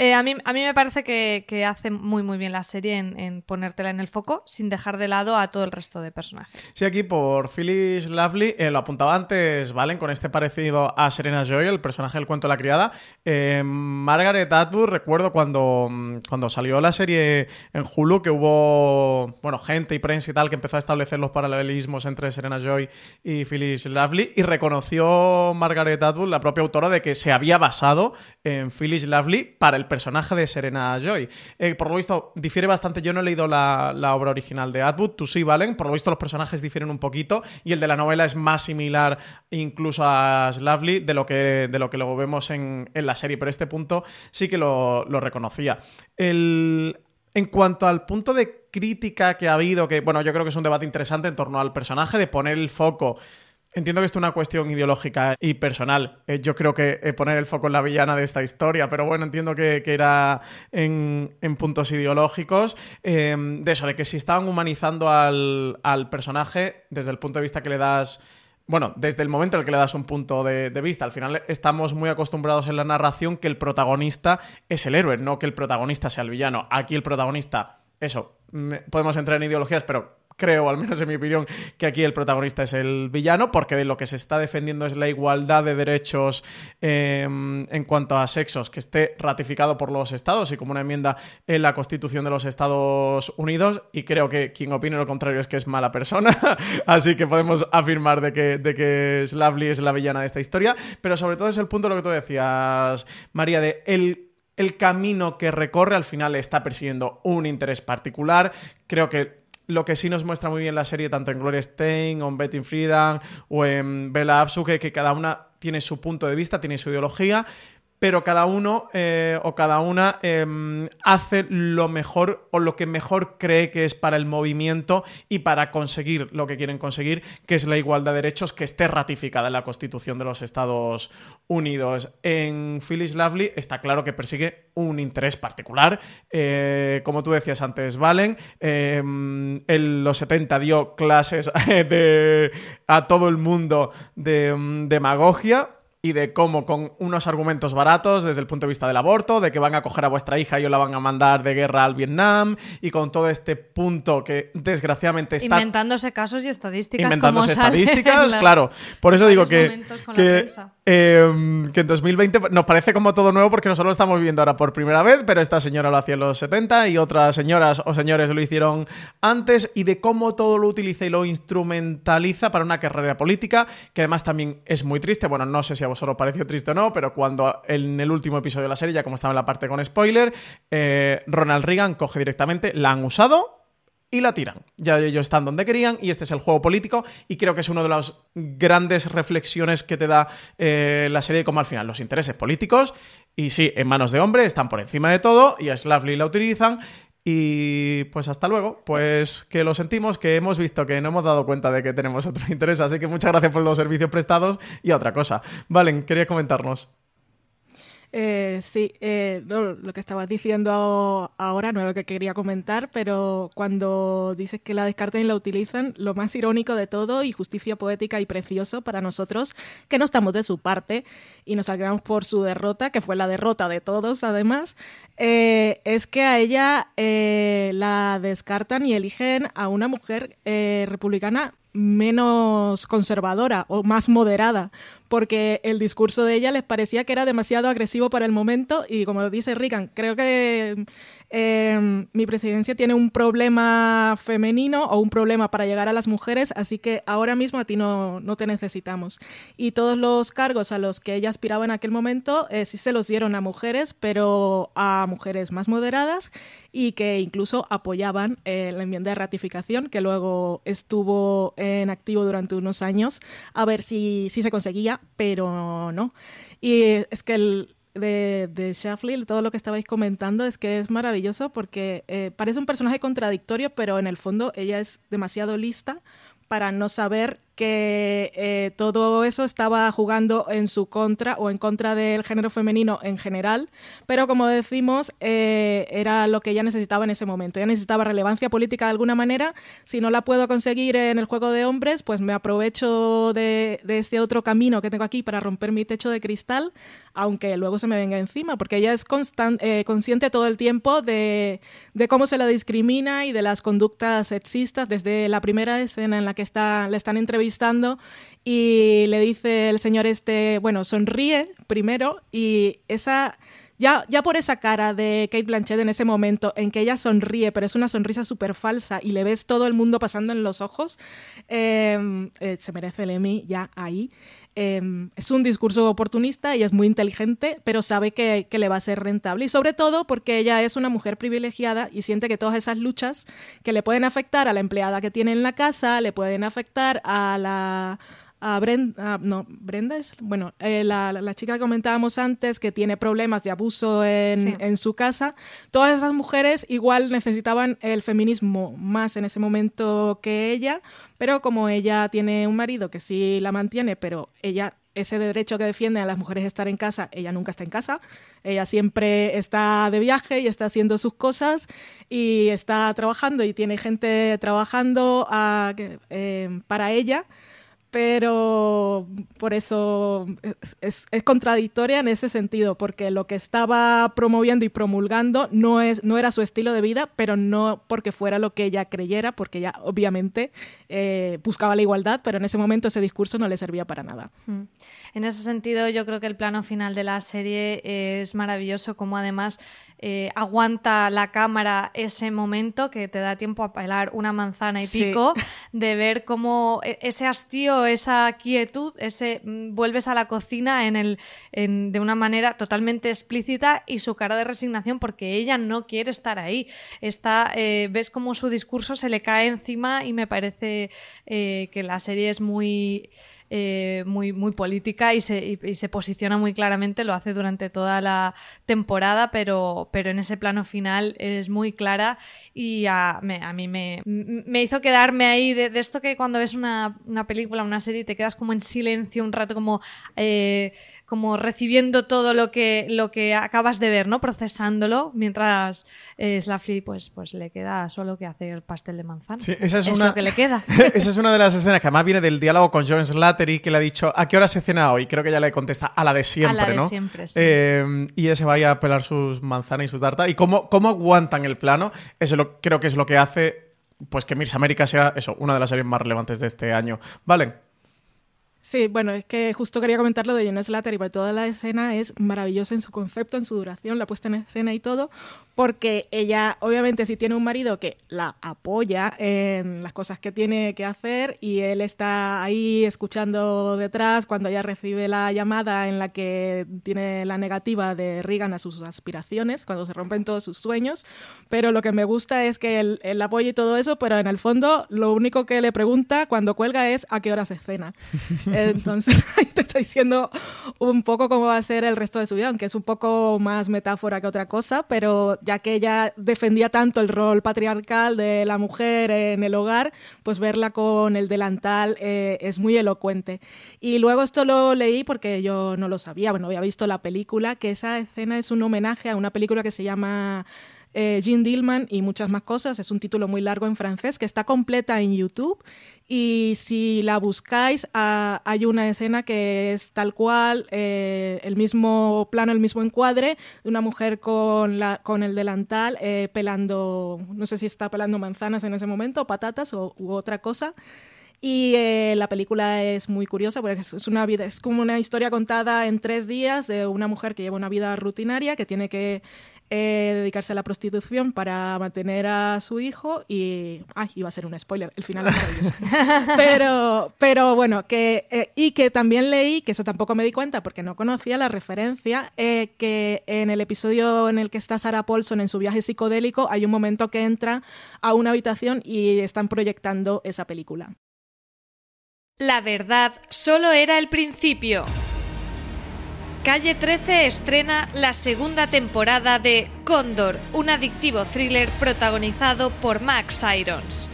Speaker 1: Eh, a, mí, a mí me parece que, hace muy muy bien la serie en, ponértela en el foco sin dejar de lado a todo el resto de personajes.
Speaker 2: Sí, aquí por Phyllis Lovely, eh, lo apuntaba antes, Valen, con este parecido a Serena Joy, el personaje del cuento de la criada. Eh, Margaret Atwood, recuerdo cuando, mm, cuando salió la serie en Hulu, que hubo bueno, gente y prensa y tal que empezó a establecer los paralelismos entre Serena Joy y Phyllis Lovely, y reconoció Margaret Atwood, la propia autora, de que se había basado en Phyllis Lovely para el personaje de Serena Joy. Eh, por lo visto, difiere bastante. Yo no he leído la, obra original de Atwood, tú sí, Valen. Por lo visto, los personajes difieren un poquito y el de la novela es más similar incluso a Slavely de lo que, de lo que vemos en, la serie. Pero este punto sí que lo, reconocía. en cuanto al punto de crítica que ha habido, que bueno, yo creo que es un debate interesante en torno al personaje, de poner el foco Entiendo que esto es una cuestión ideológica y personal. Eh, yo creo que eh, poner el foco en la villana de esta historia, pero bueno, entiendo que, era en, puntos ideológicos. Em, de eso, de que si estaban humanizando al, personaje desde el punto de vista que le das. Bueno, desde el momento en el que le das un punto de, vista, al final estamos muy acostumbrados en la narración que el protagonista es el héroe, no que el protagonista sea el villano. Aquí el protagonista, eso, podemos entrar en ideologías, pero creo, al menos en mi opinión, que aquí el protagonista es el villano, porque de lo que se está defendiendo es la igualdad de derechos em, en cuanto a sexos que esté ratificado por los estados y como una enmienda en la Constitución de los Estados Unidos. Y creo que quien opine lo contrario es que es mala persona. Así que podemos afirmar de que, de que Slavely es la villana de esta historia. Pero sobre todo es el punto de lo que tú decías, María, de el el camino que recorre al final está persiguiendo un interés particular. Creo que lo que sí nos muestra muy bien la serie, tanto en Gloria Stein, o en Betty Friedan, o en Bella Absuge, que cada una tiene su punto de vista, tiene su ideología, pero cada uno eh, o cada una em, hace lo mejor o lo que mejor cree que es para el movimiento y para conseguir lo que quieren conseguir, que es la igualdad de derechos que esté ratificada en la Constitución de los Estados Unidos. En Phyllis Lovely está claro que persigue un interés particular. Eh, como tú decías antes, Valen, em, en los 70 dio clases de, a todo el mundo de em, demagogia y de cómo con unos argumentos baratos desde el punto de vista del aborto, de que van a coger a vuestra hija y os la van a mandar de guerra al Vietnam, y con todo este punto que desgraciadamente está...
Speaker 1: Inventándose casos y estadísticas.
Speaker 2: Inventándose estadísticas, claro. Por eso digo que, que, em, que, en 2020 nos parece como todo nuevo porque nosotros lo estamos viviendo ahora por primera vez, pero esta señora lo hacía en los 70 y otras señoras o señores lo hicieron antes, y de cómo todo lo utiliza y lo instrumentaliza para una carrera política, que además también es muy triste. Bueno, no sé si vosotros pareció triste o no, pero cuando en el último episodio de la serie, ya como estaba en la parte con spoiler, eh, Ronald Reagan coge directamente, la han usado y la tiran. Ya ellos están donde querían y este es el juego político y creo que es una de las grandes reflexiones que te da eh, la serie como al final los intereses políticos y sí, en manos de hombre están por encima de todo y a Slavely la utilizan y pues hasta luego, pues que lo sentimos, que hemos visto que no hemos dado cuenta de que tenemos otro interés, así que muchas gracias por los servicios prestados y otra cosa. Valen, quería comentarnos.
Speaker 3: Eh, sí, eh, lo que estabas diciendo ahora no es lo que quería comentar, pero cuando dices que la descartan y la utilizan, lo más irónico de todo y justicia poética y precioso para nosotros, que no estamos de su parte y nos alegramos por su derrota, que fue la derrota de todos además, eh, es que a ella la descartan y eligen a una mujer republicana menos conservadora o más moderada, porque el discurso de ella les parecía que era demasiado agresivo para el momento y como dice Reagan, creo que eh, mi presidencia tiene un problema femenino o un problema para llegar a las mujeres, así que ahora mismo a ti no, no te necesitamos. Y todos los cargos a los que ella aspiraba en aquel momento eh, sí se los dieron a mujeres, pero a mujeres más moderadas y que incluso apoyaban eh, la enmienda de ratificación, que luego estuvo en activo durante unos años, a ver si, si se conseguía pero no. Y es que el, de, de todo lo que estabais comentando, es que es maravilloso porque eh, parece un personaje contradictorio, pero en el fondo ella es demasiado lista para no saber que eh, todo eso estaba jugando en su contra o en contra del género femenino en general, pero como decimos, eh, era lo que ella necesitaba en ese momento. Ella necesitaba relevancia política de alguna manera. Si no la puedo conseguir en el juego de hombres, pues me aprovecho de, este otro camino que tengo aquí para romper mi techo de cristal, aunque luego se me venga encima, porque ella es eh, consciente todo el tiempo de, de, cómo se la discrimina y de las conductas sexistas desde la primera escena en la que está, le están entrevistando y le dice el señor este, bueno, sonríe primero y esa... Ya, ya, por esa cara de Kate Blanchett en ese momento en que ella sonríe, pero es una sonrisa súper falsa y le ves todo el mundo pasando en los ojos, em, eh, se merece el Emmy ya ahí. Em, es un discurso oportunista y es muy inteligente, pero sabe que, le va a ser rentable. Y sobre todo porque ella es una mujer privilegiada y siente que todas esas luchas que le pueden afectar a la empleada que tiene en la casa, le pueden afectar a la a Brenda, no, Brenda es, bueno, eh, la, la, chica que comentábamos antes que tiene problemas de abuso en, en, su casa, todas esas mujeres igual necesitaban el feminismo más en ese momento que ella, pero como ella tiene un marido que sí la mantiene, pero ella ese derecho que defiende a las mujeres estar en casa, ella nunca está en casa, ella siempre está de viaje y está haciendo sus cosas y está trabajando y tiene gente trabajando a, eh, para ella pero por eso es, contradictoria en ese sentido, porque lo que estaba promoviendo y promulgando no, es, no era su estilo de vida, pero no porque fuera lo que ella creyera, porque ella obviamente eh, buscaba la igualdad, pero en ese momento ese discurso no le servía para nada. Mm.
Speaker 1: En ese sentido, yo creo que el plano final de la serie es maravilloso, como además eh, aguanta la cámara ese momento que te da tiempo a pelar una manzana y pico, de ver cómo e, ese hastío, esa quietud, ese mm, vuelves a la cocina en el, de una manera totalmente explícita y su cara de resignación porque ella no quiere estar ahí. Está, eh, ves cómo su discurso se le cae encima y me parece eh, que la serie es muy eh, muy, muy política y se, y, se, posiciona muy claramente, lo hace durante toda la temporada, pero, pero en ese plano final es muy clara y a, a mí me, me, hizo quedarme ahí de, esto que cuando ves una, una, película, una serie, te quedas como en silencio un rato, como... Eh, como recibiendo todo lo que, lo que acabas de ver, ¿no? Procesándolo, mientras eh, pues, pues le queda solo que hacer pastel de manzana.
Speaker 2: Sí, esa es,
Speaker 1: es
Speaker 2: una...
Speaker 1: lo que le queda.
Speaker 2: esa es una de las escenas que además viene del diálogo con John Slattery, que le ha dicho, ¿a qué hora se cena hoy? Creo que ella le contesta, a la de siempre,
Speaker 1: a la
Speaker 2: de
Speaker 1: siempre, sí.
Speaker 2: Eh, y ese vaya a pelar sus manzanas y su tarta. Y cómo, cómo aguantan el plano, eso lo, creo que es lo que hace pues que Mirs América sea eso, una de las series más relevantes de este año. ¿Vale?
Speaker 3: Sí, bueno, es que justo quería comentar lo de Jonas Slater y toda la escena es maravillosa en su concepto, en su duración, la puesta en escena y todo, porque ella obviamente si tiene un marido que la apoya en las cosas que tiene que hacer y él está ahí escuchando detrás cuando ella recibe la llamada en la que tiene la negativa de Reagan a sus aspiraciones, cuando se rompen todos sus sueños, pero lo que me gusta es que él, él apoya y todo eso, pero en el fondo lo único que le pregunta cuando cuelga es a qué hora se cena. Entonces, te estoy diciendo un poco cómo va a ser el resto de su vida, aunque es un poco más metáfora que otra cosa, pero ya que ella defendía tanto el rol patriarcal de la mujer en el hogar, pues verla con el delantal eh, es muy elocuente. Y luego esto lo leí porque yo no lo sabía, bueno, había visto la película, que esa escena es un homenaje a una película que se llama eh, Jean Dillman y muchas más cosas. Es un título muy largo en francés que está completa en YouTube y si la buscáis ah, hay una escena que es tal cual, eh, el mismo plano, el mismo encuadre de una mujer con, la, con el delantal eh, pelando, no sé si está pelando manzanas en ese momento, patatas o, u otra cosa. Y la película es muy curiosa porque es, una vida, es como una historia contada en tres días de una mujer que lleva una vida rutinaria, que tiene que eh, dedicarse a la prostitución para mantener a su hijo y... Ay, iba a ser un spoiler, el final es maravilloso. pero, pero bueno, que, eh, y que también leí, que eso tampoco me di cuenta porque no conocía la referencia, eh, que en el episodio en el que está Sarah Paulson en su viaje psicodélico hay un momento que entra a una habitación y están proyectando esa película.
Speaker 1: La verdad solo era el principio. Calle 13 estrena la segunda temporada de Cóndor, un adictivo thriller protagonizado por Max Irons.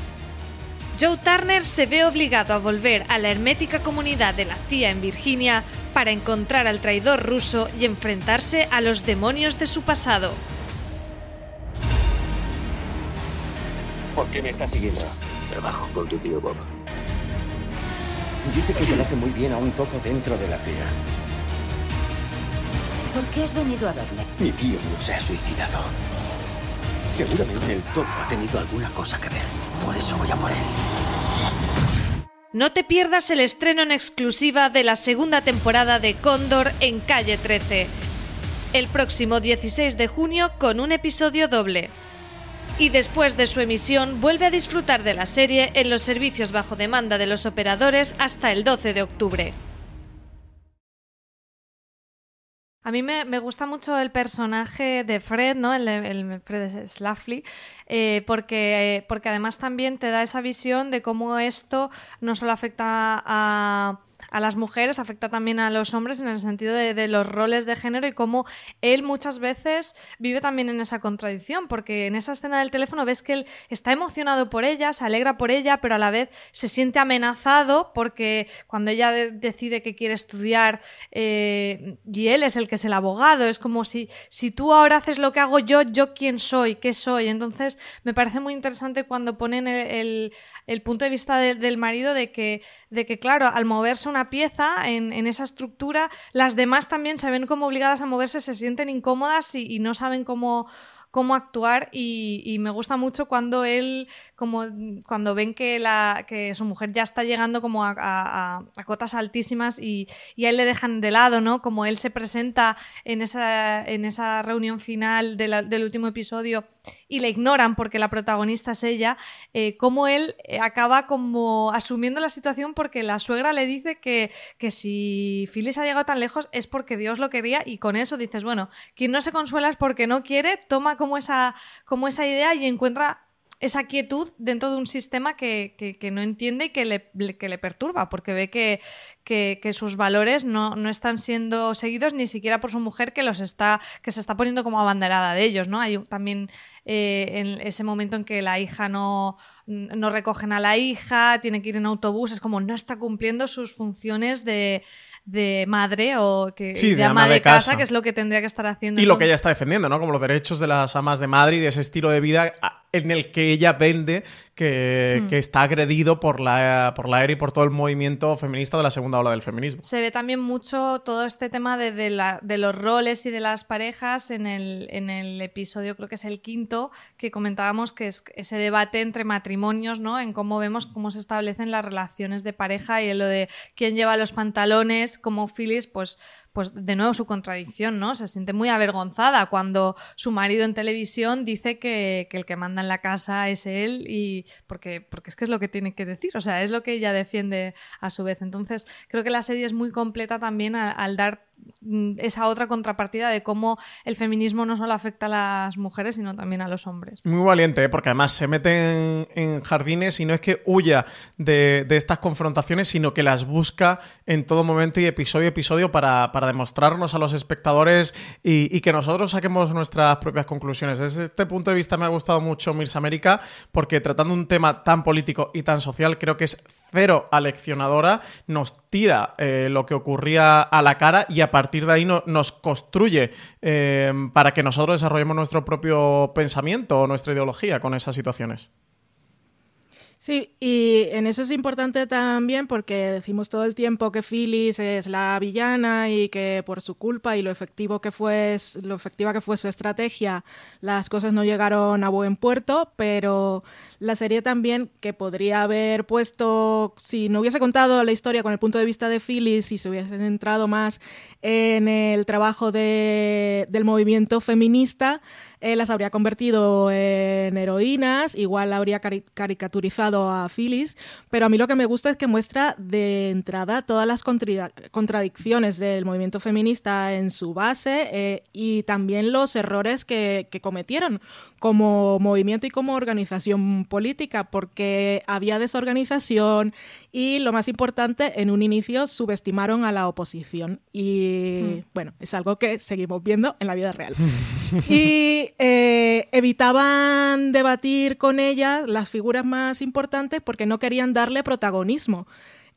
Speaker 1: Joe Turner se ve obligado a volver a la hermética comunidad de la CIA en Virginia para encontrar al traidor ruso y enfrentarse a los demonios de su pasado.
Speaker 4: ¿Por qué me estás siguiendo?
Speaker 5: Trabajo con tu tío Bob.
Speaker 4: Dice que hace muy bien a un topo dentro de la CIA.
Speaker 6: ¿Por qué has venido a verme?
Speaker 4: Mi tío no se ha suicidado. Seguramente el topo ha tenido alguna cosa que ver. Por eso voy a por él.
Speaker 1: No te pierdas el estreno en exclusiva de la segunda temporada de Cóndor en Calle 13. El próximo 16 de junio con un episodio doble. Y después de su emisión vuelve a disfrutar de la serie en los servicios bajo demanda de los operadores hasta el 12 de octubre. A mí me, gusta mucho el personaje de Fred, ¿no? El, el Fred Slaffly, eh, porque, porque además también te da esa visión de cómo esto no solo afecta a a las mujeres, afecta también a los hombres en el sentido de, los roles de género y cómo él muchas veces vive también en esa contradicción, porque en esa escena del teléfono ves que él está emocionado por ella, se alegra por ella, pero a la vez se siente amenazado porque cuando ella de decide que quiere estudiar eh, y él es el que es el abogado, es como si, si tú ahora haces lo que hago yo, yo quién soy, qué soy. Entonces me parece muy interesante cuando ponen el, el, punto de vista de, del marido de que, de que, claro, al moverse una pieza en, esa estructura, las demás también se ven como obligadas a moverse, se sienten incómodas y, y no saben cómo, cómo actuar. Y, y, me gusta mucho cuando él, como cuando ven que, la, que su mujer ya está llegando como a, a, a cotas altísimas y, y, a él le dejan de lado, ¿no? Como él se presenta en esa, en esa reunión final de del último episodio y le ignoran porque la protagonista es ella, eh, como él eh, acaba como asumiendo la situación porque la suegra le dice que, que si Phyllis ha llegado tan lejos es porque Dios lo quería y con eso dices, bueno, quien no se consuela es porque no quiere, toma como esa, como esa idea y encuentra esa quietud dentro de un sistema que, que, que no entiende y que le, que le, perturba, porque ve que, que sus valores no, no, están siendo seguidos ni siquiera por su mujer que los está, que se está poniendo como abanderada de ellos, ¿no? Hay también eh, en ese momento en que la hija no, no recogen a la hija, tiene que ir en autobús, es como no está cumpliendo sus funciones de de madre o que
Speaker 2: sí,
Speaker 1: de, ama de casa, casa, que es lo que tendría que estar haciendo.
Speaker 2: Y lo que ella está defendiendo, ¿no? Como los derechos de las amas de madre y de ese estilo de vida en el que ella vende que, hmm. que está agredido por la, por la ERA y por todo el movimiento feminista de la segunda ola del feminismo.
Speaker 1: Se ve también mucho todo este tema de, de, la, de los roles y de las parejas en el, en el episodio, creo que es el quinto, que comentábamos que es ese debate entre matrimonios, ¿no? En cómo vemos cómo se establecen las relaciones de pareja y en lo de quién lleva los pantalones, como Phyllis, pues pues de nuevo su contradicción, ¿no? Se siente muy avergonzada cuando su marido en televisión dice que, que, el que manda en la casa es él y porque, porque es que es lo que tiene que decir, o sea, es lo que ella defiende a su vez. Entonces, creo que la serie es muy completa también al, al dar esa otra contrapartida de cómo el feminismo no solo afecta a las mujeres, sino también a los hombres.
Speaker 2: Muy valiente, ¿eh? porque además se mete en, jardines y no es que huya de, estas confrontaciones, sino que las busca en todo momento y episodio a episodio para, demostrarnos a los espectadores y, que nosotros saquemos nuestras propias conclusiones. Desde este punto de vista me ha gustado mucho Mirs América, porque tratando un tema tan político y tan social, creo que es cero aleccionadora, nos tira eh, lo que ocurría a la cara y a partir de ahí nos construye eh, para que nosotros desarrollemos nuestro propio pensamiento o nuestra ideología con esas situaciones.
Speaker 3: Sí, y en eso es importante también porque decimos todo el tiempo que Phyllis es la villana y que por su culpa y lo efectivo que fue efectiva que fue su estrategia, las cosas no llegaron a buen puerto, pero la serie también que podría haber puesto si no hubiese contado la historia con el punto de vista de Phyllis y se hubiese centrado más en el trabajo de, del movimiento feminista, eh, las habría convertido en heroínas, igual habría caricaturizado a Phyllis, pero a mí lo que me gusta es que muestra de entrada todas las contradicciones del movimiento feminista en su base eh, y también los errores que, que cometieron como movimiento y como organización política, porque había desorganización y lo más importante, en un inicio subestimaron a la oposición. Y hmm. bueno, es algo que seguimos viendo en la vida real. y eh, evitaban debatir con ella las figuras más importantes porque no querían darle protagonismo.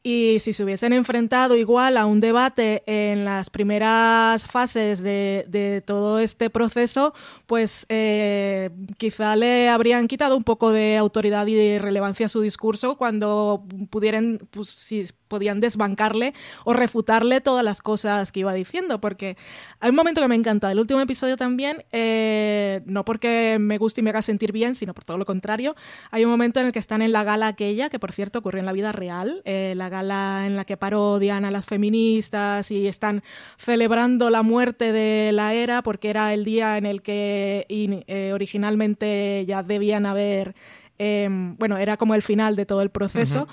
Speaker 3: Y si se hubiesen enfrentado igual a un debate en las primeras fases de, todo este proceso, pues eh, quizá le habrían quitado un poco de autoridad y de relevancia a su discurso cuando pudieran, pues, si podían desbancarle o refutarle todas las cosas que iba diciendo, porque hay un momento que me encanta, el último episodio también, eh, no porque me guste y me haga sentir bien, sino por todo lo contrario, hay un momento en el que están en la gala aquella, que por cierto ocurrió en la vida real, eh, la gala en la que parodian a las feministas y están celebrando la muerte de la era, porque era el día en el que eh, originalmente ya debían haber, em, bueno, era como el final de todo el proceso.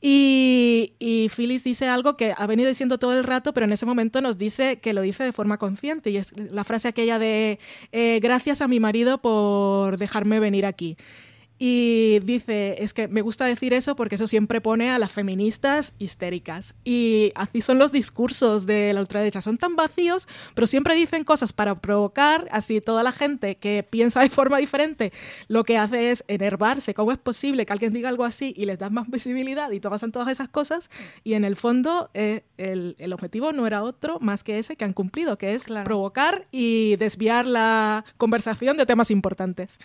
Speaker 3: Y, Phyllis dice algo que ha venido diciendo todo el rato, pero en ese momento nos dice que lo dice de forma consciente. Y es la frase aquella de eh, gracias a mi marido por dejarme venir aquí. Y dice, es que me gusta decir eso porque eso siempre pone a las feministas histéricas. Y así son los discursos de la ultraderecha, son tan vacíos, pero siempre dicen cosas para provocar, así toda la gente que piensa de forma diferente lo que hace es enervarse. ¿Cómo es posible que alguien diga algo así y les das más visibilidad y pasan todas esas cosas? Y en el fondo eh, el, el, objetivo no era otro más que ese que han cumplido, que es provocar y desviar la conversación de temas importantes.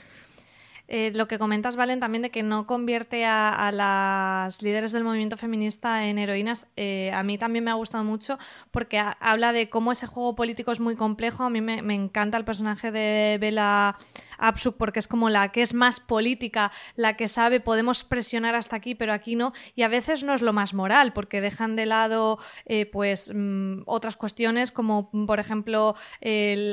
Speaker 1: Eh, lo que comentas, Valen, también de que no convierte a, las líderes del movimiento feminista en heroínas, eh, a mí también me ha gustado mucho porque habla de cómo ese juego político es muy complejo. A mí me, encanta el personaje de Bella Absuk porque es como la que es más política, la que sabe podemos presionar hasta aquí, pero aquí no. Y a veces no es lo más moral porque dejan de lado eh, pues mm, otras cuestiones como por ejemplo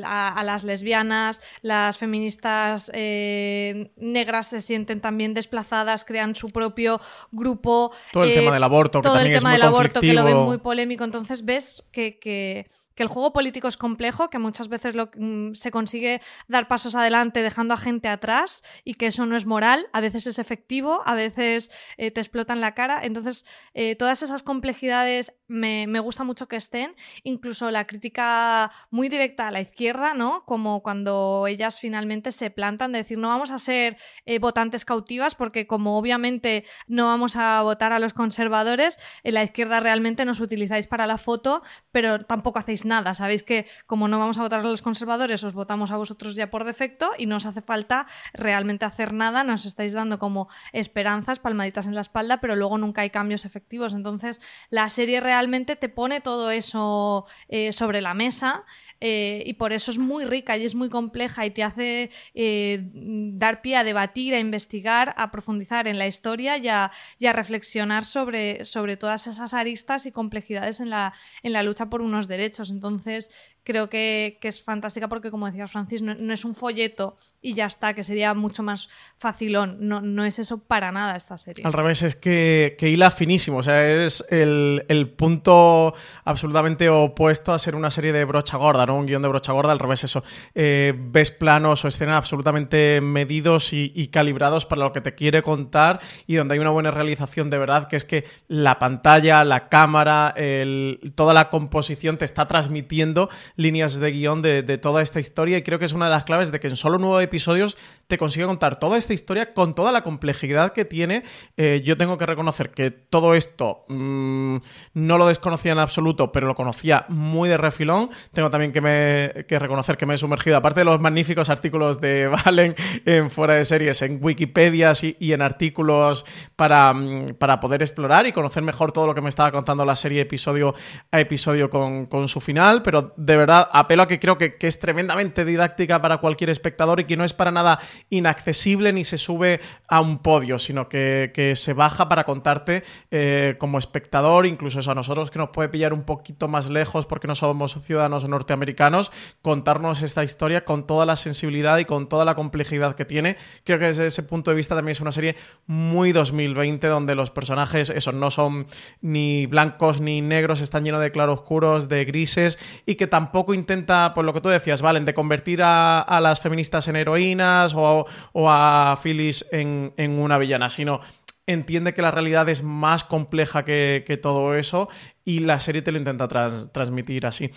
Speaker 1: a, las lesbianas, las feministas eh, negras se sienten también desplazadas, crean su propio grupo.
Speaker 2: Todo el tema eh, del aborto, que
Speaker 1: todo
Speaker 2: el
Speaker 1: tema
Speaker 2: del
Speaker 1: aborto que lo ven muy polémico. Entonces ves que que el juego político es complejo, que muchas veces lo, mm, se consigue dar pasos adelante dejando a gente atrás y que eso no es moral, a veces es efectivo, a veces eh, te explotan la cara. Entonces, eh, todas esas complejidades me, gusta mucho que estén, incluso la crítica muy directa a la izquierda, ¿no? Como cuando ellas finalmente se plantan de decir, no vamos a ser eh, votantes cautivas porque como obviamente no vamos a votar a los conservadores, en la izquierda realmente nos utilizáis para la foto, pero tampoco hacéis nada. Sabéis que como no vamos a votar a los conservadores, os votamos a vosotros ya por defecto y no os hace falta realmente hacer nada. Nos estáis dando como esperanzas, palmaditas en la espalda, pero luego nunca hay cambios efectivos. Entonces, la serie realmente te pone todo eso eh, sobre la mesa eh, y por eso es muy rica y es muy compleja y te hace eh, dar pie a debatir, a investigar, a profundizar en la historia y a, reflexionar sobre, sobre todas esas aristas y complejidades en la, en la lucha por unos derechos. Entonces, creo que, que es fantástica porque, como decía Francis, no, no, es un folleto y ya está, que sería mucho más facilón. No, no es eso para nada esta serie.
Speaker 2: Al revés, es que, que hila finísimo. O sea, es el, el, punto absolutamente opuesto a ser una serie de brocha gorda, ¿no? Un guion de brocha gorda. Al revés, eso. Eh, ves planos o escenas absolutamente medidos y, y calibrados para lo que te quiere contar y donde hay una buena realización de verdad, que es que la pantalla, la cámara, el, toda la composición te está transmitiendo líneas de guion de, toda esta historia y creo que es una de las claves de que en solo nueve episodios te consigue contar toda esta historia con toda la complejidad que tiene. Eh, yo tengo que reconocer que todo esto mmm, no lo desconocía en absoluto, pero lo conocía muy de refilón. Tengo también que, reconocer que me he sumergido, aparte de los magníficos artículos de Valen en fuera de series, en Wikipedia y, en artículos para, para, poder explorar y conocer mejor todo lo que me estaba contando la serie episodio a episodio con, su final, pero de verdad apelo a que creo que, que, es tremendamente didáctica para cualquier espectador y que no es para nada inaccesible ni se sube a un podio, sino que, que se baja para contarte eh, como espectador, incluso eso a nosotros que nos puede pillar un poquito más lejos porque no somos ciudadanos norteamericanos, contarnos esta historia con toda la sensibilidad y con toda la complejidad que tiene. Creo que desde ese punto de vista también es una serie muy 2020 donde los personajes, eso, no son ni blancos ni negros, están llenos de claroscuros, de grises y que tampoco intenta, pues lo que tú decías, Valen, de convertir a, a las feministas en heroínas o, o a Phyllis en, en, una villana, sino entiende que la realidad es más compleja que, que todo eso y la serie te lo intenta transmitir así.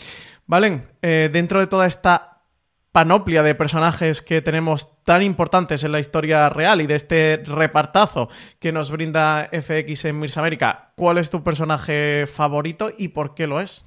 Speaker 2: Valen, eh, dentro de toda esta panoplia de personajes que tenemos tan importantes en la historia real y de este repartazo que nos brinda FX en Mirs América, ¿cuál es tu personaje favorito y por qué lo es?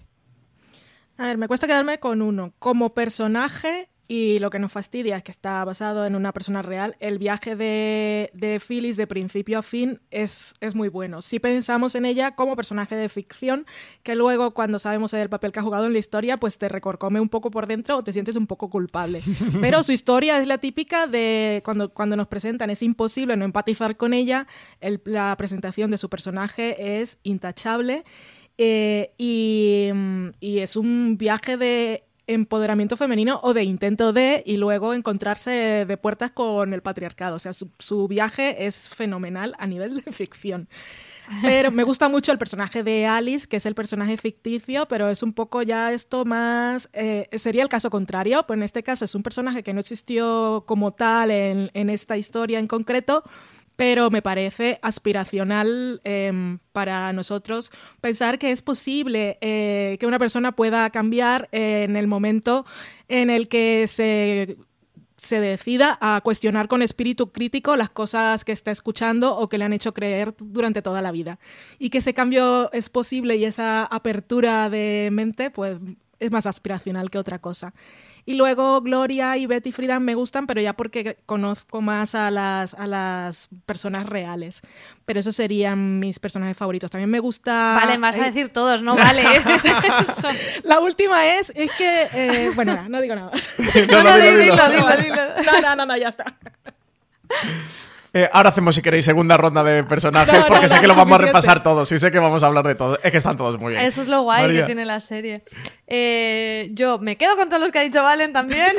Speaker 3: A ver, me cuesta quedarme con uno. Como personaje, y lo que nos fastidia es que está basado en una persona real. El viaje de, de Phyllis de principio a fin es, es muy bueno. Si pensamos en ella como personaje de ficción, que luego cuando sabemos el papel que ha jugado en la historia, pues te recorcome un poco por dentro o te sientes un poco culpable. Pero su historia es la típica de cuando, cuando nos presentan, es imposible no empatizar con ella. El, la presentación de su personaje es intachable. Eh, y, y es un viaje de empoderamiento femenino o de intento de y luego encontrarse de puertas con el patriarcado. O sea, su, su, viaje es fenomenal a nivel de ficción. Pero me gusta mucho el personaje de Alice, que es el personaje ficticio, pero es un poco ya esto más... Eh, sería el caso contrario, pues en este caso es un personaje que no existió como tal en, en esta historia en concreto, pero me parece aspiracional eh, para nosotros pensar que es posible eh, que una persona pueda cambiar en el momento en el que se se decida a cuestionar con espíritu crítico las cosas que está escuchando o que le han hecho creer durante toda la vida. Y que ese cambio es posible y esa apertura de mente, pues es más aspiracional que otra cosa. Y luego Gloria y Betty Friedan me gustan, pero ya porque conozco más a las, a las personas reales. Pero esos serían mis personajes favoritos. También me gusta...
Speaker 1: Vale, vas a decir todos, ¿no? Vale.
Speaker 3: La última es, es que... Eh, bueno, no, no digo nada más.
Speaker 2: No, no,
Speaker 3: no, no, ya está.
Speaker 2: Eh, ahora hacemos, si queréis, segunda ronda de personajes, no, porque no, sé que lo vamos suficiente. a repasar todos y sé que vamos a hablar de todo. Es que están todos muy bien.
Speaker 1: Eso es lo guay María. que tiene la serie. Eh, yo me quedo con todos los que ha dicho Valen también,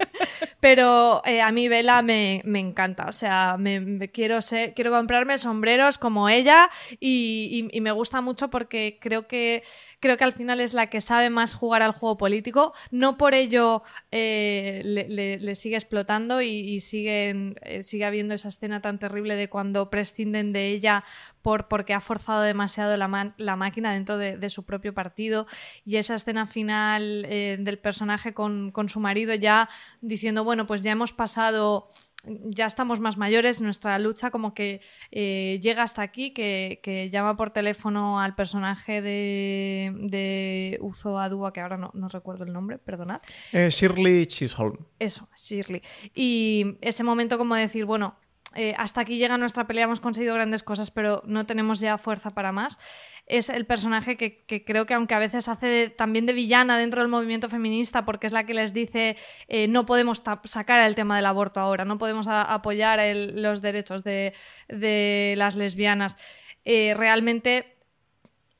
Speaker 1: pero eh, a mí Vela me, me, encanta. O sea, me, me quiero, ser, quiero comprarme sombreros como ella y, y, y me gusta mucho porque creo que creo que al final es la que sabe más jugar al juego político. No por ello eh, le, sigue explotando y, y eh, sigue habiendo esa escena tan terrible de cuando prescinden de ella por, porque ha forzado demasiado la, máquina dentro de, su propio partido. Y esa escena final eh, del personaje con su marido ya diciendo, bueno, pues ya hemos pasado ya estamos más mayores, nuestra lucha como que eh, llega hasta aquí, que, que, llama por teléfono al personaje de, de Uzo Adua, que ahora no, no recuerdo el nombre, perdonad.
Speaker 2: Eh, Shirley Chisholm.
Speaker 1: Eso, Shirley. Y ese momento como decir, bueno, eh, hasta aquí llega nuestra pelea, hemos conseguido grandes cosas, pero no tenemos ya fuerza para más. Es el personaje que, creo que aunque a veces hace también de villana dentro del movimiento feminista, porque es la que les dice eh, no podemos sacar el tema del aborto ahora, no podemos apoyar los derechos de, las lesbianas. Eh, realmente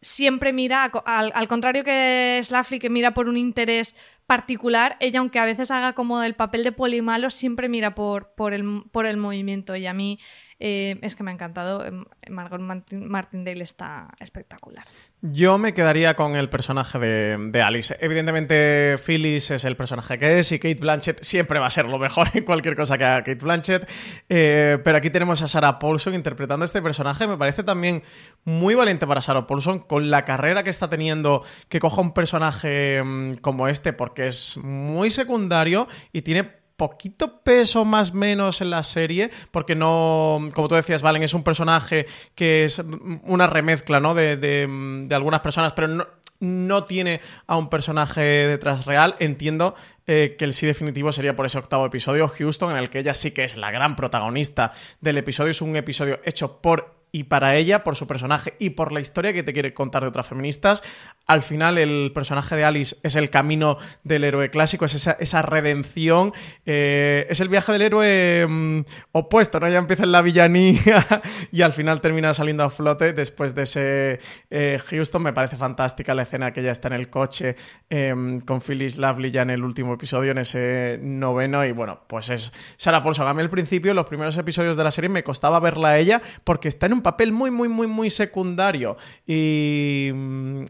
Speaker 1: siempre mira, al, al contrario que Slafly, que mira por un interés particular, ella, aunque a veces haga como el papel de polimalo, siempre mira por, por, el, por el movimiento. Y a mí eh, es que me ha encantado. Em, Margot Martindale está espectacular.
Speaker 2: Yo me quedaría con el personaje de, Alice. Evidentemente, Phyllis es el personaje que es y Kate Blanchett siempre va a ser lo mejor en cualquier cosa que haga Kate Blanchett. Eh, pero aquí tenemos a Sarah Paulson interpretando este personaje. Me parece también muy valiente para Sarah Paulson con la carrera que está teniendo que coja un personaje mm, como este porque es muy secundario y tiene poquito peso más menos en la serie, porque no, como tú decías, Valen es un personaje que es una remezcla, ¿no? De, de, algunas personas, pero no, no, tiene a un personaje detrás real. Entiendo eh, que el sí definitivo sería por ese octavo episodio, Houston, en el que ella sí que es la gran protagonista del episodio. Es un episodio hecho por y para ella, por su personaje y por la historia que te quiere contar de otras feministas. Al final, el personaje de Alice es el camino del héroe clásico, es esa, redención, eh, es el viaje del héroe mm, opuesto, ¿no? Ya empieza en la villanía y al final termina saliendo a flote después de ese eh, Houston. Me parece fantástica la escena que ella está en el coche em, con Phyllis Lovely ya en el último episodio, en ese noveno, y bueno, pues es Sarah Paulson. A mí al principio, los primeros episodios de la serie, me costaba verla a ella porque está en un papel muy, muy, muy, muy secundario y,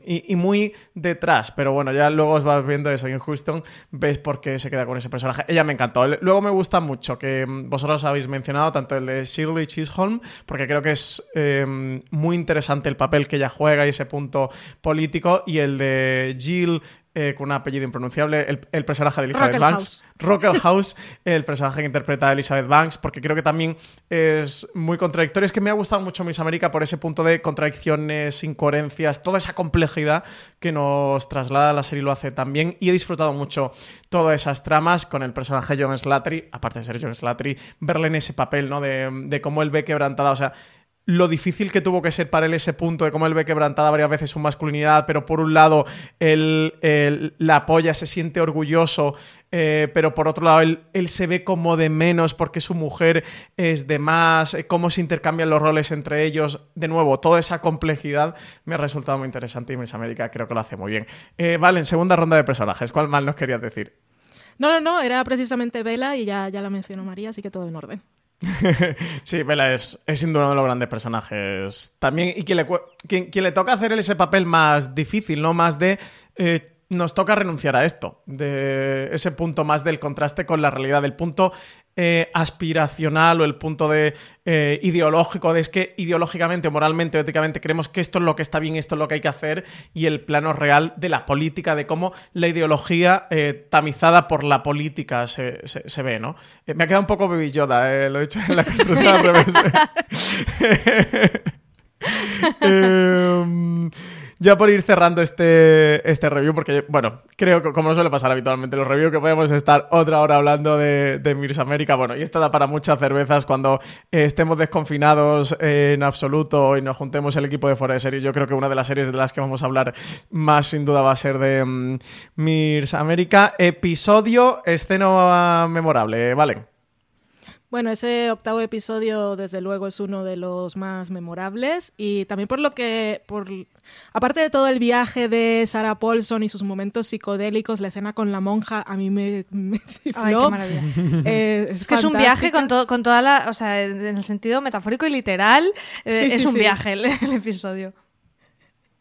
Speaker 2: y, muy detrás. Pero bueno, ya luego os vas viendo eso en Houston, ves por qué se queda con ese personaje. Ella me encantó. Luego me gusta mucho que vosotros habéis mencionado tanto el de Shirley Chisholm, porque creo que es em, muy interesante el papel que ella juega y ese punto político, y el de Jill eh, con un apellido impronunciable, el, personaje de Elizabeth Banks. House, el personaje que interpreta a Elizabeth Banks, porque creo que también es muy contradictorio. Es que me ha gustado mucho Miss América por ese punto de contradicciones, incoherencias, toda esa complejidad que nos traslada la serie lo hace también. Y he disfrutado mucho todas esas tramas con el personaje John Slattery, aparte de ser John Slattery, verle en ese papel, ¿no? De, de cómo él ve quebrantada, o sea lo difícil que tuvo que ser para él ese punto de cómo él ve quebrantada varias veces su masculinidad, pero por un lado él, la apoya, se siente orgulloso, eh, pero por otro lado él, se ve como de menos porque su mujer es de más, eh, cómo se intercambian los roles entre ellos. De nuevo, toda esa complejidad me ha resultado muy interesante y Miss América creo que lo hace muy bien. Eh, vale, en segunda ronda de personajes, ¿cuál mal nos querías decir?
Speaker 3: No, no, no, era precisamente Vela y ya, ya la mencionó María, así que todo en orden.
Speaker 2: sí, Bella es, es sin duda uno de los grandes personajes. También, y quien le, quien, le toca hacer ese papel más difícil, ¿no? Más de. Eh, nos toca renunciar a esto, de ese punto más del contraste con la realidad, del punto eh, aspiracional o el punto de eh, ideológico, de es que ideológicamente, moralmente, éticamente creemos que esto es lo que está bien, esto es lo que hay que hacer, y el plano real de la política, de cómo la ideología eh, tamizada por la política se, ve, ¿no? me ha quedado un poco Baby Yoda, lo he hecho en la construcción al revés. Ya por ir cerrando este, este review, porque, bueno, creo que como no suele pasar habitualmente los reviews, que podemos estar otra hora hablando de, Mirs América. Bueno, y esto da para muchas cervezas cuando eh, estemos desconfinados en absoluto y nos juntemos el equipo de fuera de serie. Yo creo que una de las series de las que vamos a hablar más sin duda va a ser de mm, Mirs América. Episodio, escena memorable, ¿vale?
Speaker 3: Bueno, ese octavo episodio desde luego es uno de los más memorables y también por lo que, por, aparte de todo el viaje de Sarah Paulson y sus momentos psicodélicos, la escena con la monja a mí me, me
Speaker 1: Ay, qué maravilla. Eh, es, que es un viaje con, con toda la, o sea, en el sentido metafórico y literal, eh, es un viaje el episodio.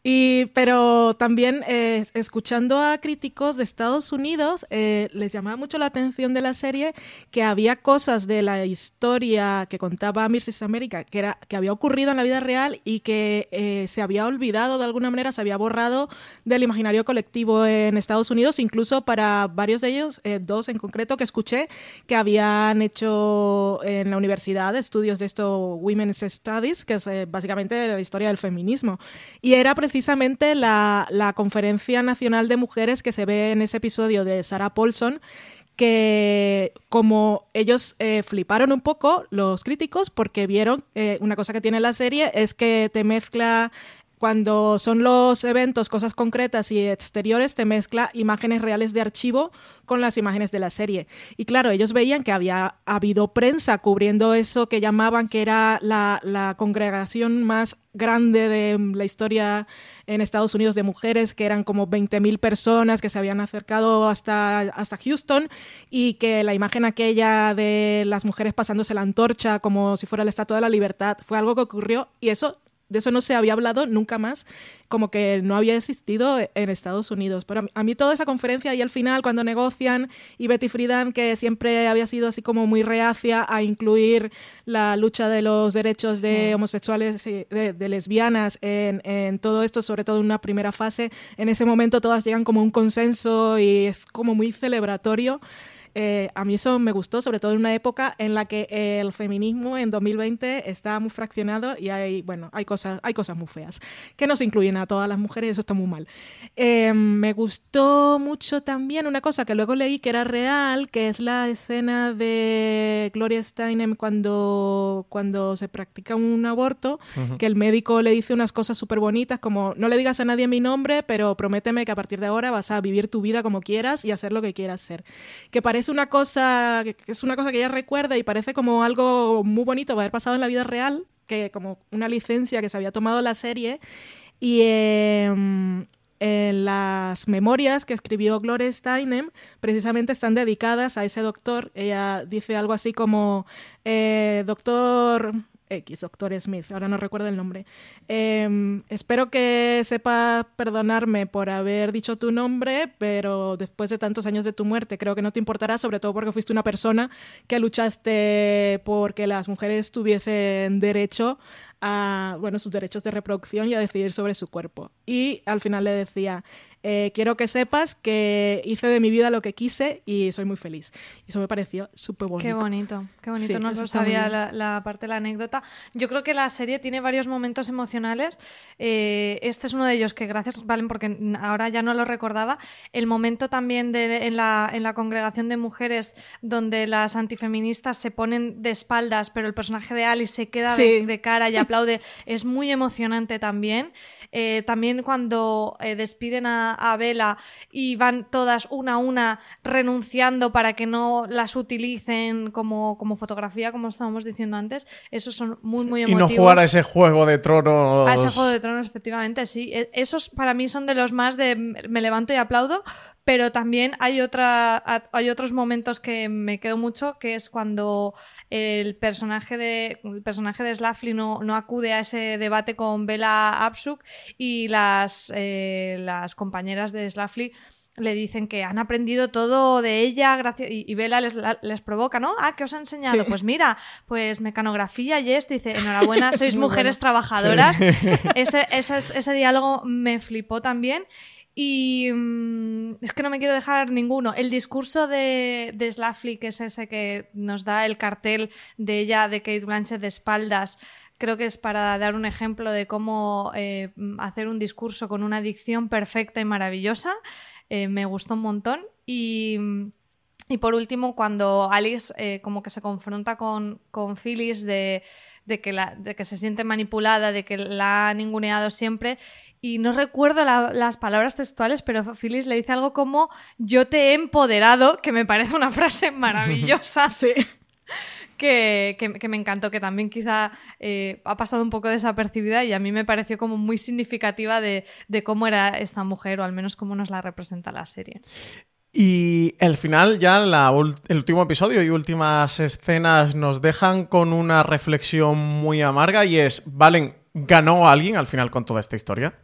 Speaker 3: Y, pero también eh, escuchando a críticos de Estados Unidos, eh, les llamaba mucho la atención de la serie que había cosas de la historia que contaba Mrs. America que, era, que había ocurrido en la vida real y que eh, se había olvidado de alguna manera, se había borrado del imaginario colectivo en Estados Unidos, incluso para varios de ellos, dos en concreto que escuché, que habían hecho en la universidad estudios de esto, Women's Studies, que es básicamente la historia del feminismo. Y era precisamente la, Conferencia Nacional de Mujeres que se ve en ese episodio de Sarah Paulson, que como ellos eh, fliparon un poco los críticos porque vieron eh, una cosa que tiene la serie es que te mezcla cuando son los eventos, cosas concretas y exteriores, te mezcla imágenes reales de archivo con las imágenes de la serie. Y claro, ellos veían que había habido prensa cubriendo eso que llamaban que era la, la congregación más grande de la historia en Estados Unidos de mujeres, que eran como 20.000 personas que se habían acercado hasta, hasta Houston y que la imagen aquella de las mujeres pasándose la antorcha como si fuera la Estatua de la Libertad fue algo que ocurrió y eso de eso no se había hablado nunca más, como que no había existido en Estados Unidos. Pero a mí toda esa conferencia y al final cuando negocian y Betty Friedan, que siempre había sido así como muy reacia a incluir la lucha de los derechos de homosexuales, y de, de lesbianas en, en, todo esto, sobre todo en una primera fase, en ese momento todas llegan como un consenso y es como muy celebratorio. Eh, a mí eso me gustó, sobre todo en una época en la que el feminismo en 2020 está muy fraccionado y hay, bueno, hay cosas, hay cosas muy feas que no se incluyen a todas las mujeres y eso está muy mal. Eh, me gustó mucho también una cosa que luego leí que era real, que es la escena de Gloria Steinem cuando, cuando se practica un aborto, uh -huh. que el médico le dice unas cosas súper bonitas como no le digas a nadie mi nombre, pero prométeme que a partir de ahora vas a vivir tu vida como quieras y hacer lo que quieras hacer. Que parece una cosa que es una cosa que ella recuerda y parece como algo muy bonito haber pasado en la vida real, que como una licencia que se había tomado la serie y eh, en las memorias que escribió Gloria Steinem precisamente están dedicadas a ese doctor. Ella dice algo así como eh, doctor X, Doctor Smith, ahora no recuerdo el nombre. Eh, espero que sepa perdonarme por haber dicho tu nombre, pero después de tantos años de tu muerte, creo que no te importará, sobre todo porque fuiste una persona que luchaste porque las mujeres tuviesen derecho a, bueno, sus derechos de reproducción y a decidir sobre su cuerpo. Y al final le decía, eh, quiero que sepas que hice de mi vida lo que quise y soy muy feliz. Y eso me pareció súper bonito.
Speaker 1: Qué bonito, qué bonito. Sí, no lo sabía la, la, parte de la anécdota. Yo creo que la serie tiene varios momentos emocionales. Eh, este es uno de ellos que gracias, Valen, porque ahora ya no lo recordaba. El momento también de, en, la, en la congregación de mujeres donde las antifeministas se ponen de espaldas, pero el personaje de Alice se queda sí. de, de, cara y aplaude. es muy emocionante también. Eh, también cuando eh, despiden a, a, Bella y van todas una a una renunciando para que no las utilicen como, como fotografía, como estábamos diciendo antes, esos son muy, muy emotivos.
Speaker 2: Y no jugar a ese juego de tronos.
Speaker 1: A ese juego de tronos, efectivamente, sí. E, esos para mí son de los más de me levanto y aplaudo, pero también hay, otra, hay otros momentos que me quedo mucho, que es cuando el personaje de, el personaje de Slafly no, no acude a ese debate con Bella Absuk y las, eh, las compañeras de Slafly le dicen que han aprendido todo de ella gracias y, Bella les, les, provoca, ¿no? Ah, ¿qué os ha enseñado? Sí. Pues mira, pues mecanografía y esto. dice, enhorabuena, sois mujeres bueno. trabajadoras. Sí. Ese, ese, ese diálogo me flipó también. Y mmm, es que no me quiero dejar ninguno. El discurso de, Slafly, que es ese que nos da el cartel de ella, de Kate Blanchett de espaldas, creo que es para dar un ejemplo de cómo eh, hacer un discurso con una dicción perfecta y maravillosa. Eh, me gustó un montón. Y, y por último, cuando Alice eh, como que se confronta con, con Phyllis de, de, que la, de que se siente manipulada, de que la ha ninguneado siempre y no recuerdo la, las palabras textuales, pero Phyllis le dice algo como yo te he empoderado, que me parece una frase maravillosa.
Speaker 3: sí.
Speaker 1: Que, que, que, me encantó, que también quizá eh, ha pasado un poco desapercibida y a mí me pareció como muy significativa de, de cómo era esta mujer, o al menos cómo nos la representa la serie.
Speaker 2: Y el final, ya el último episodio y últimas escenas nos dejan con una reflexión muy amarga y es, ¿Valen ganó alguien al final con toda esta historia?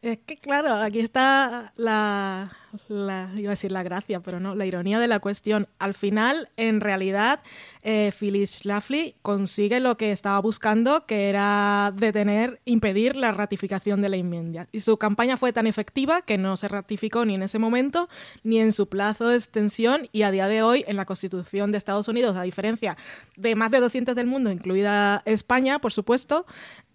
Speaker 3: Es que claro, aquí está la, la, iba a decir la gracia, pero no, la ironía de la cuestión. Al final, en realidad, eh, Phyllis Schlafly consigue lo que estaba buscando, que era detener, impedir la ratificación de la enmienda. Y su campaña fue tan efectiva que no se ratificó ni en ese momento, ni en su plazo de extensión, y a día de hoy, en la Constitución de Estados Unidos, a diferencia de más de 200 del mundo, incluida España, por supuesto,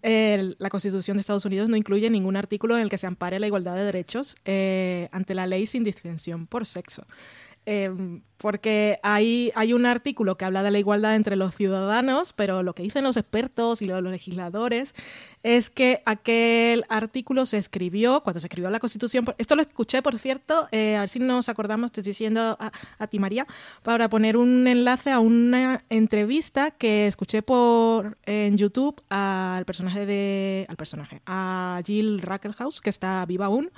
Speaker 3: eh, la Constitución de Estados Unidos no incluye ningún artículo en el que se ampare la igualdad de derechos eh, ante la ley sin distinción por sexo. eh, porque hay, hay un artículo que habla de la igualdad entre los ciudadanos, pero lo que dicen los expertos y los legisladores es que aquel artículo se escribió cuando se escribió la Constitución. Esto lo escuché, por cierto, eh, a ver si nos acordamos, te estoy diciendo a, a, ti, María, para poner un enlace a una entrevista que escuché por en YouTube al personaje de al personaje a Jill Rackelhaus, que está viva aún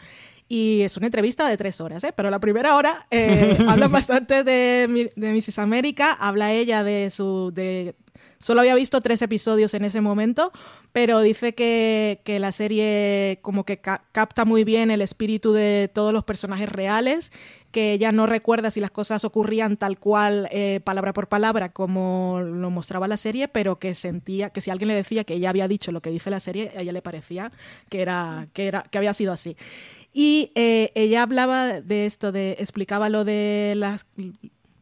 Speaker 3: y es una entrevista de tres horas, ¿eh? pero la primera hora eh, habla bastante de, de Mrs. América, habla ella de su... De, Solo había visto tres episodios en ese momento, pero dice que, que la serie como que ca capta muy bien el espíritu de todos los personajes reales, que ella no recuerda si las cosas ocurrían tal cual, eh, palabra por palabra, como lo mostraba la serie, pero que sentía que si alguien le decía que ella había dicho lo que dice la serie, a ella le parecía que, era, que, era, que había sido así. Y eh, ella hablaba de esto, de, explicaba lo de las,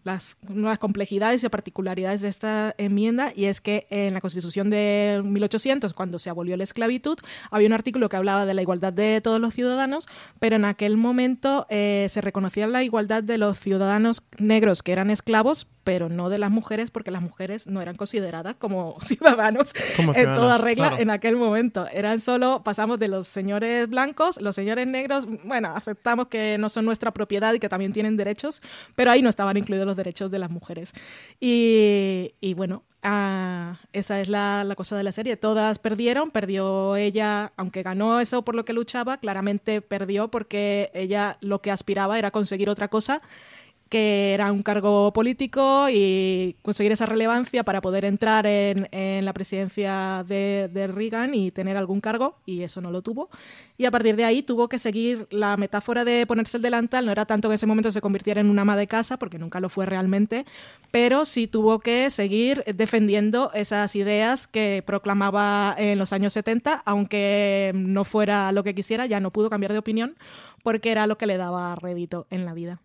Speaker 3: las nuevas complejidades y particularidades de esta enmienda, y es que en la Constitución de 1800, cuando se abolió la esclavitud, había un artículo que hablaba de la igualdad de todos los ciudadanos, pero en aquel momento eh, se reconocía la igualdad de los ciudadanos negros que eran esclavos, pero no de las mujeres, porque las mujeres no eran consideradas como ciudadanos como en ciudadanos, toda regla claro. en aquel momento. Eran solo, pasamos de los señores blancos, los señores negros, bueno, aceptamos que no son nuestra propiedad y que también tienen derechos, pero ahí no estaban incluidos los derechos de las mujeres. Y, bueno, Ah, esa es la, cosa de la serie. Todas perdieron, perdió ella, aunque ganó eso por lo que luchaba, claramente perdió porque ella lo que aspiraba era conseguir otra cosa que era un cargo político y conseguir esa relevancia para poder entrar en, la presidencia de, de, Reagan y tener algún cargo, y eso no lo tuvo. Y a partir de ahí tuvo que seguir la metáfora de ponerse el delantal, no era tanto que en ese momento se convirtiera en una ama de casa, porque nunca lo fue realmente, pero sí tuvo que seguir defendiendo esas ideas que proclamaba en los años 70, aunque no fuera lo que quisiera, ya no pudo cambiar de opinión, porque era lo que le daba rédito en la vida.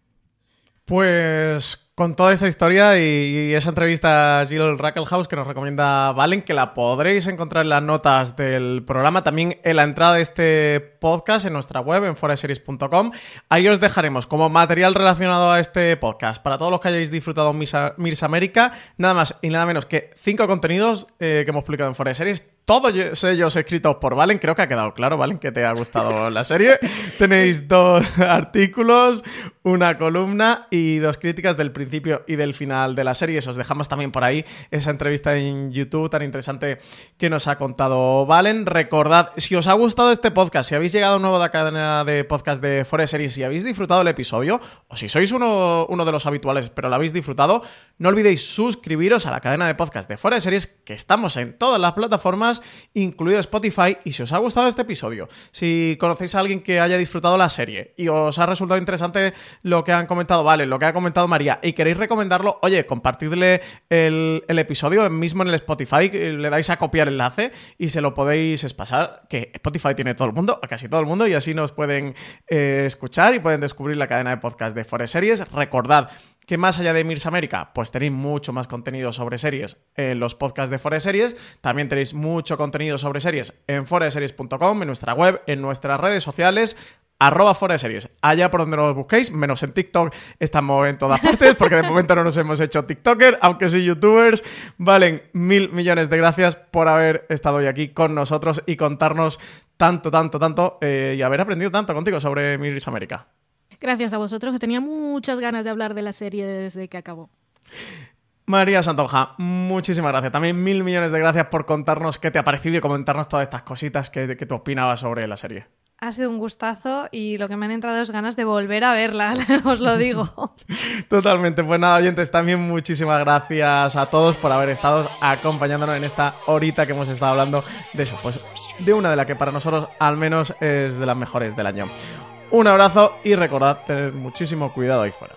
Speaker 2: Pues con toda esta historia y, esa entrevista a Jill Rackelhaus que nos recomienda Valen, que la podréis encontrar en las notas del programa, también en la entrada de este podcast en nuestra web, en foraseries.com. Ahí os dejaremos como material relacionado a este podcast. Para todos los que hayáis disfrutado Mirs América, nada más y nada menos que cinco contenidos eh, que hemos publicado en Fora Series, todos ellos escritos por Valen. Creo que ha quedado claro, Valen, que te ha gustado la serie. Tenéis dos artículos, una columna y dos críticas del principio y del final de la serie. Os dejamos también por ahí esa entrevista en YouTube tan interesante que nos ha contado Valen. Recordad, si os ha gustado este podcast, si habéis llegado nuevo de la cadena de podcast de Forest Series y habéis disfrutado el episodio, o si sois uno de los habituales pero lo habéis disfrutado, no olvidéis suscribiros a la cadena de podcast de Forest Series, que estamos en todas las plataformas, incluido Spotify. Y si os ha gustado este episodio, si conocéis a alguien que haya disfrutado la serie y os ha resultado interesante lo que han comentado Valen, lo que ha comentado María, y queréis recomendarlo, oye, compartidle el, episodio mismo en el Spotify, le dais a copiar el enlace y se lo podéis pasar, que Spotify tiene todo el mundo, a casi todo el mundo, y así nos pueden eh, escuchar y pueden descubrir la cadena de podcast de Forest Series. Recordad que más allá de Mirs América, pues tenéis mucho más contenido sobre series en los podcasts de Forest Series. También tenéis mucho contenido sobre series en foreseries.com, en nuestra web, en nuestras redes sociales arroba series, allá por donde nos busquéis, menos en TikTok, estamos en todas partes, porque de momento no nos hemos hecho TikToker, aunque sí YouTubers, valen mil millones de gracias por haber estado hoy aquí con nosotros y contarnos tanto, tanto, tanto, eh, y haber aprendido tanto contigo sobre Miris América.
Speaker 3: Gracias a vosotros, que tenía muchas ganas de hablar de la serie desde que acabó.
Speaker 2: María Santonja, muchísimas gracias. También mil millones de gracias por contarnos qué te ha parecido y comentarnos todas estas cositas que, que tú opinabas sobre la serie.
Speaker 1: Ha sido un gustazo y lo que me han entrado es ganas de volver a verla, os lo digo.
Speaker 2: Totalmente. Pues nada, oyentes, también muchísimas gracias a todos por haber estado acompañándonos en esta horita que hemos estado hablando de eso, pues de una de las que para nosotros al menos es de las mejores del año. Un abrazo y recordad tener muchísimo cuidado ahí fuera.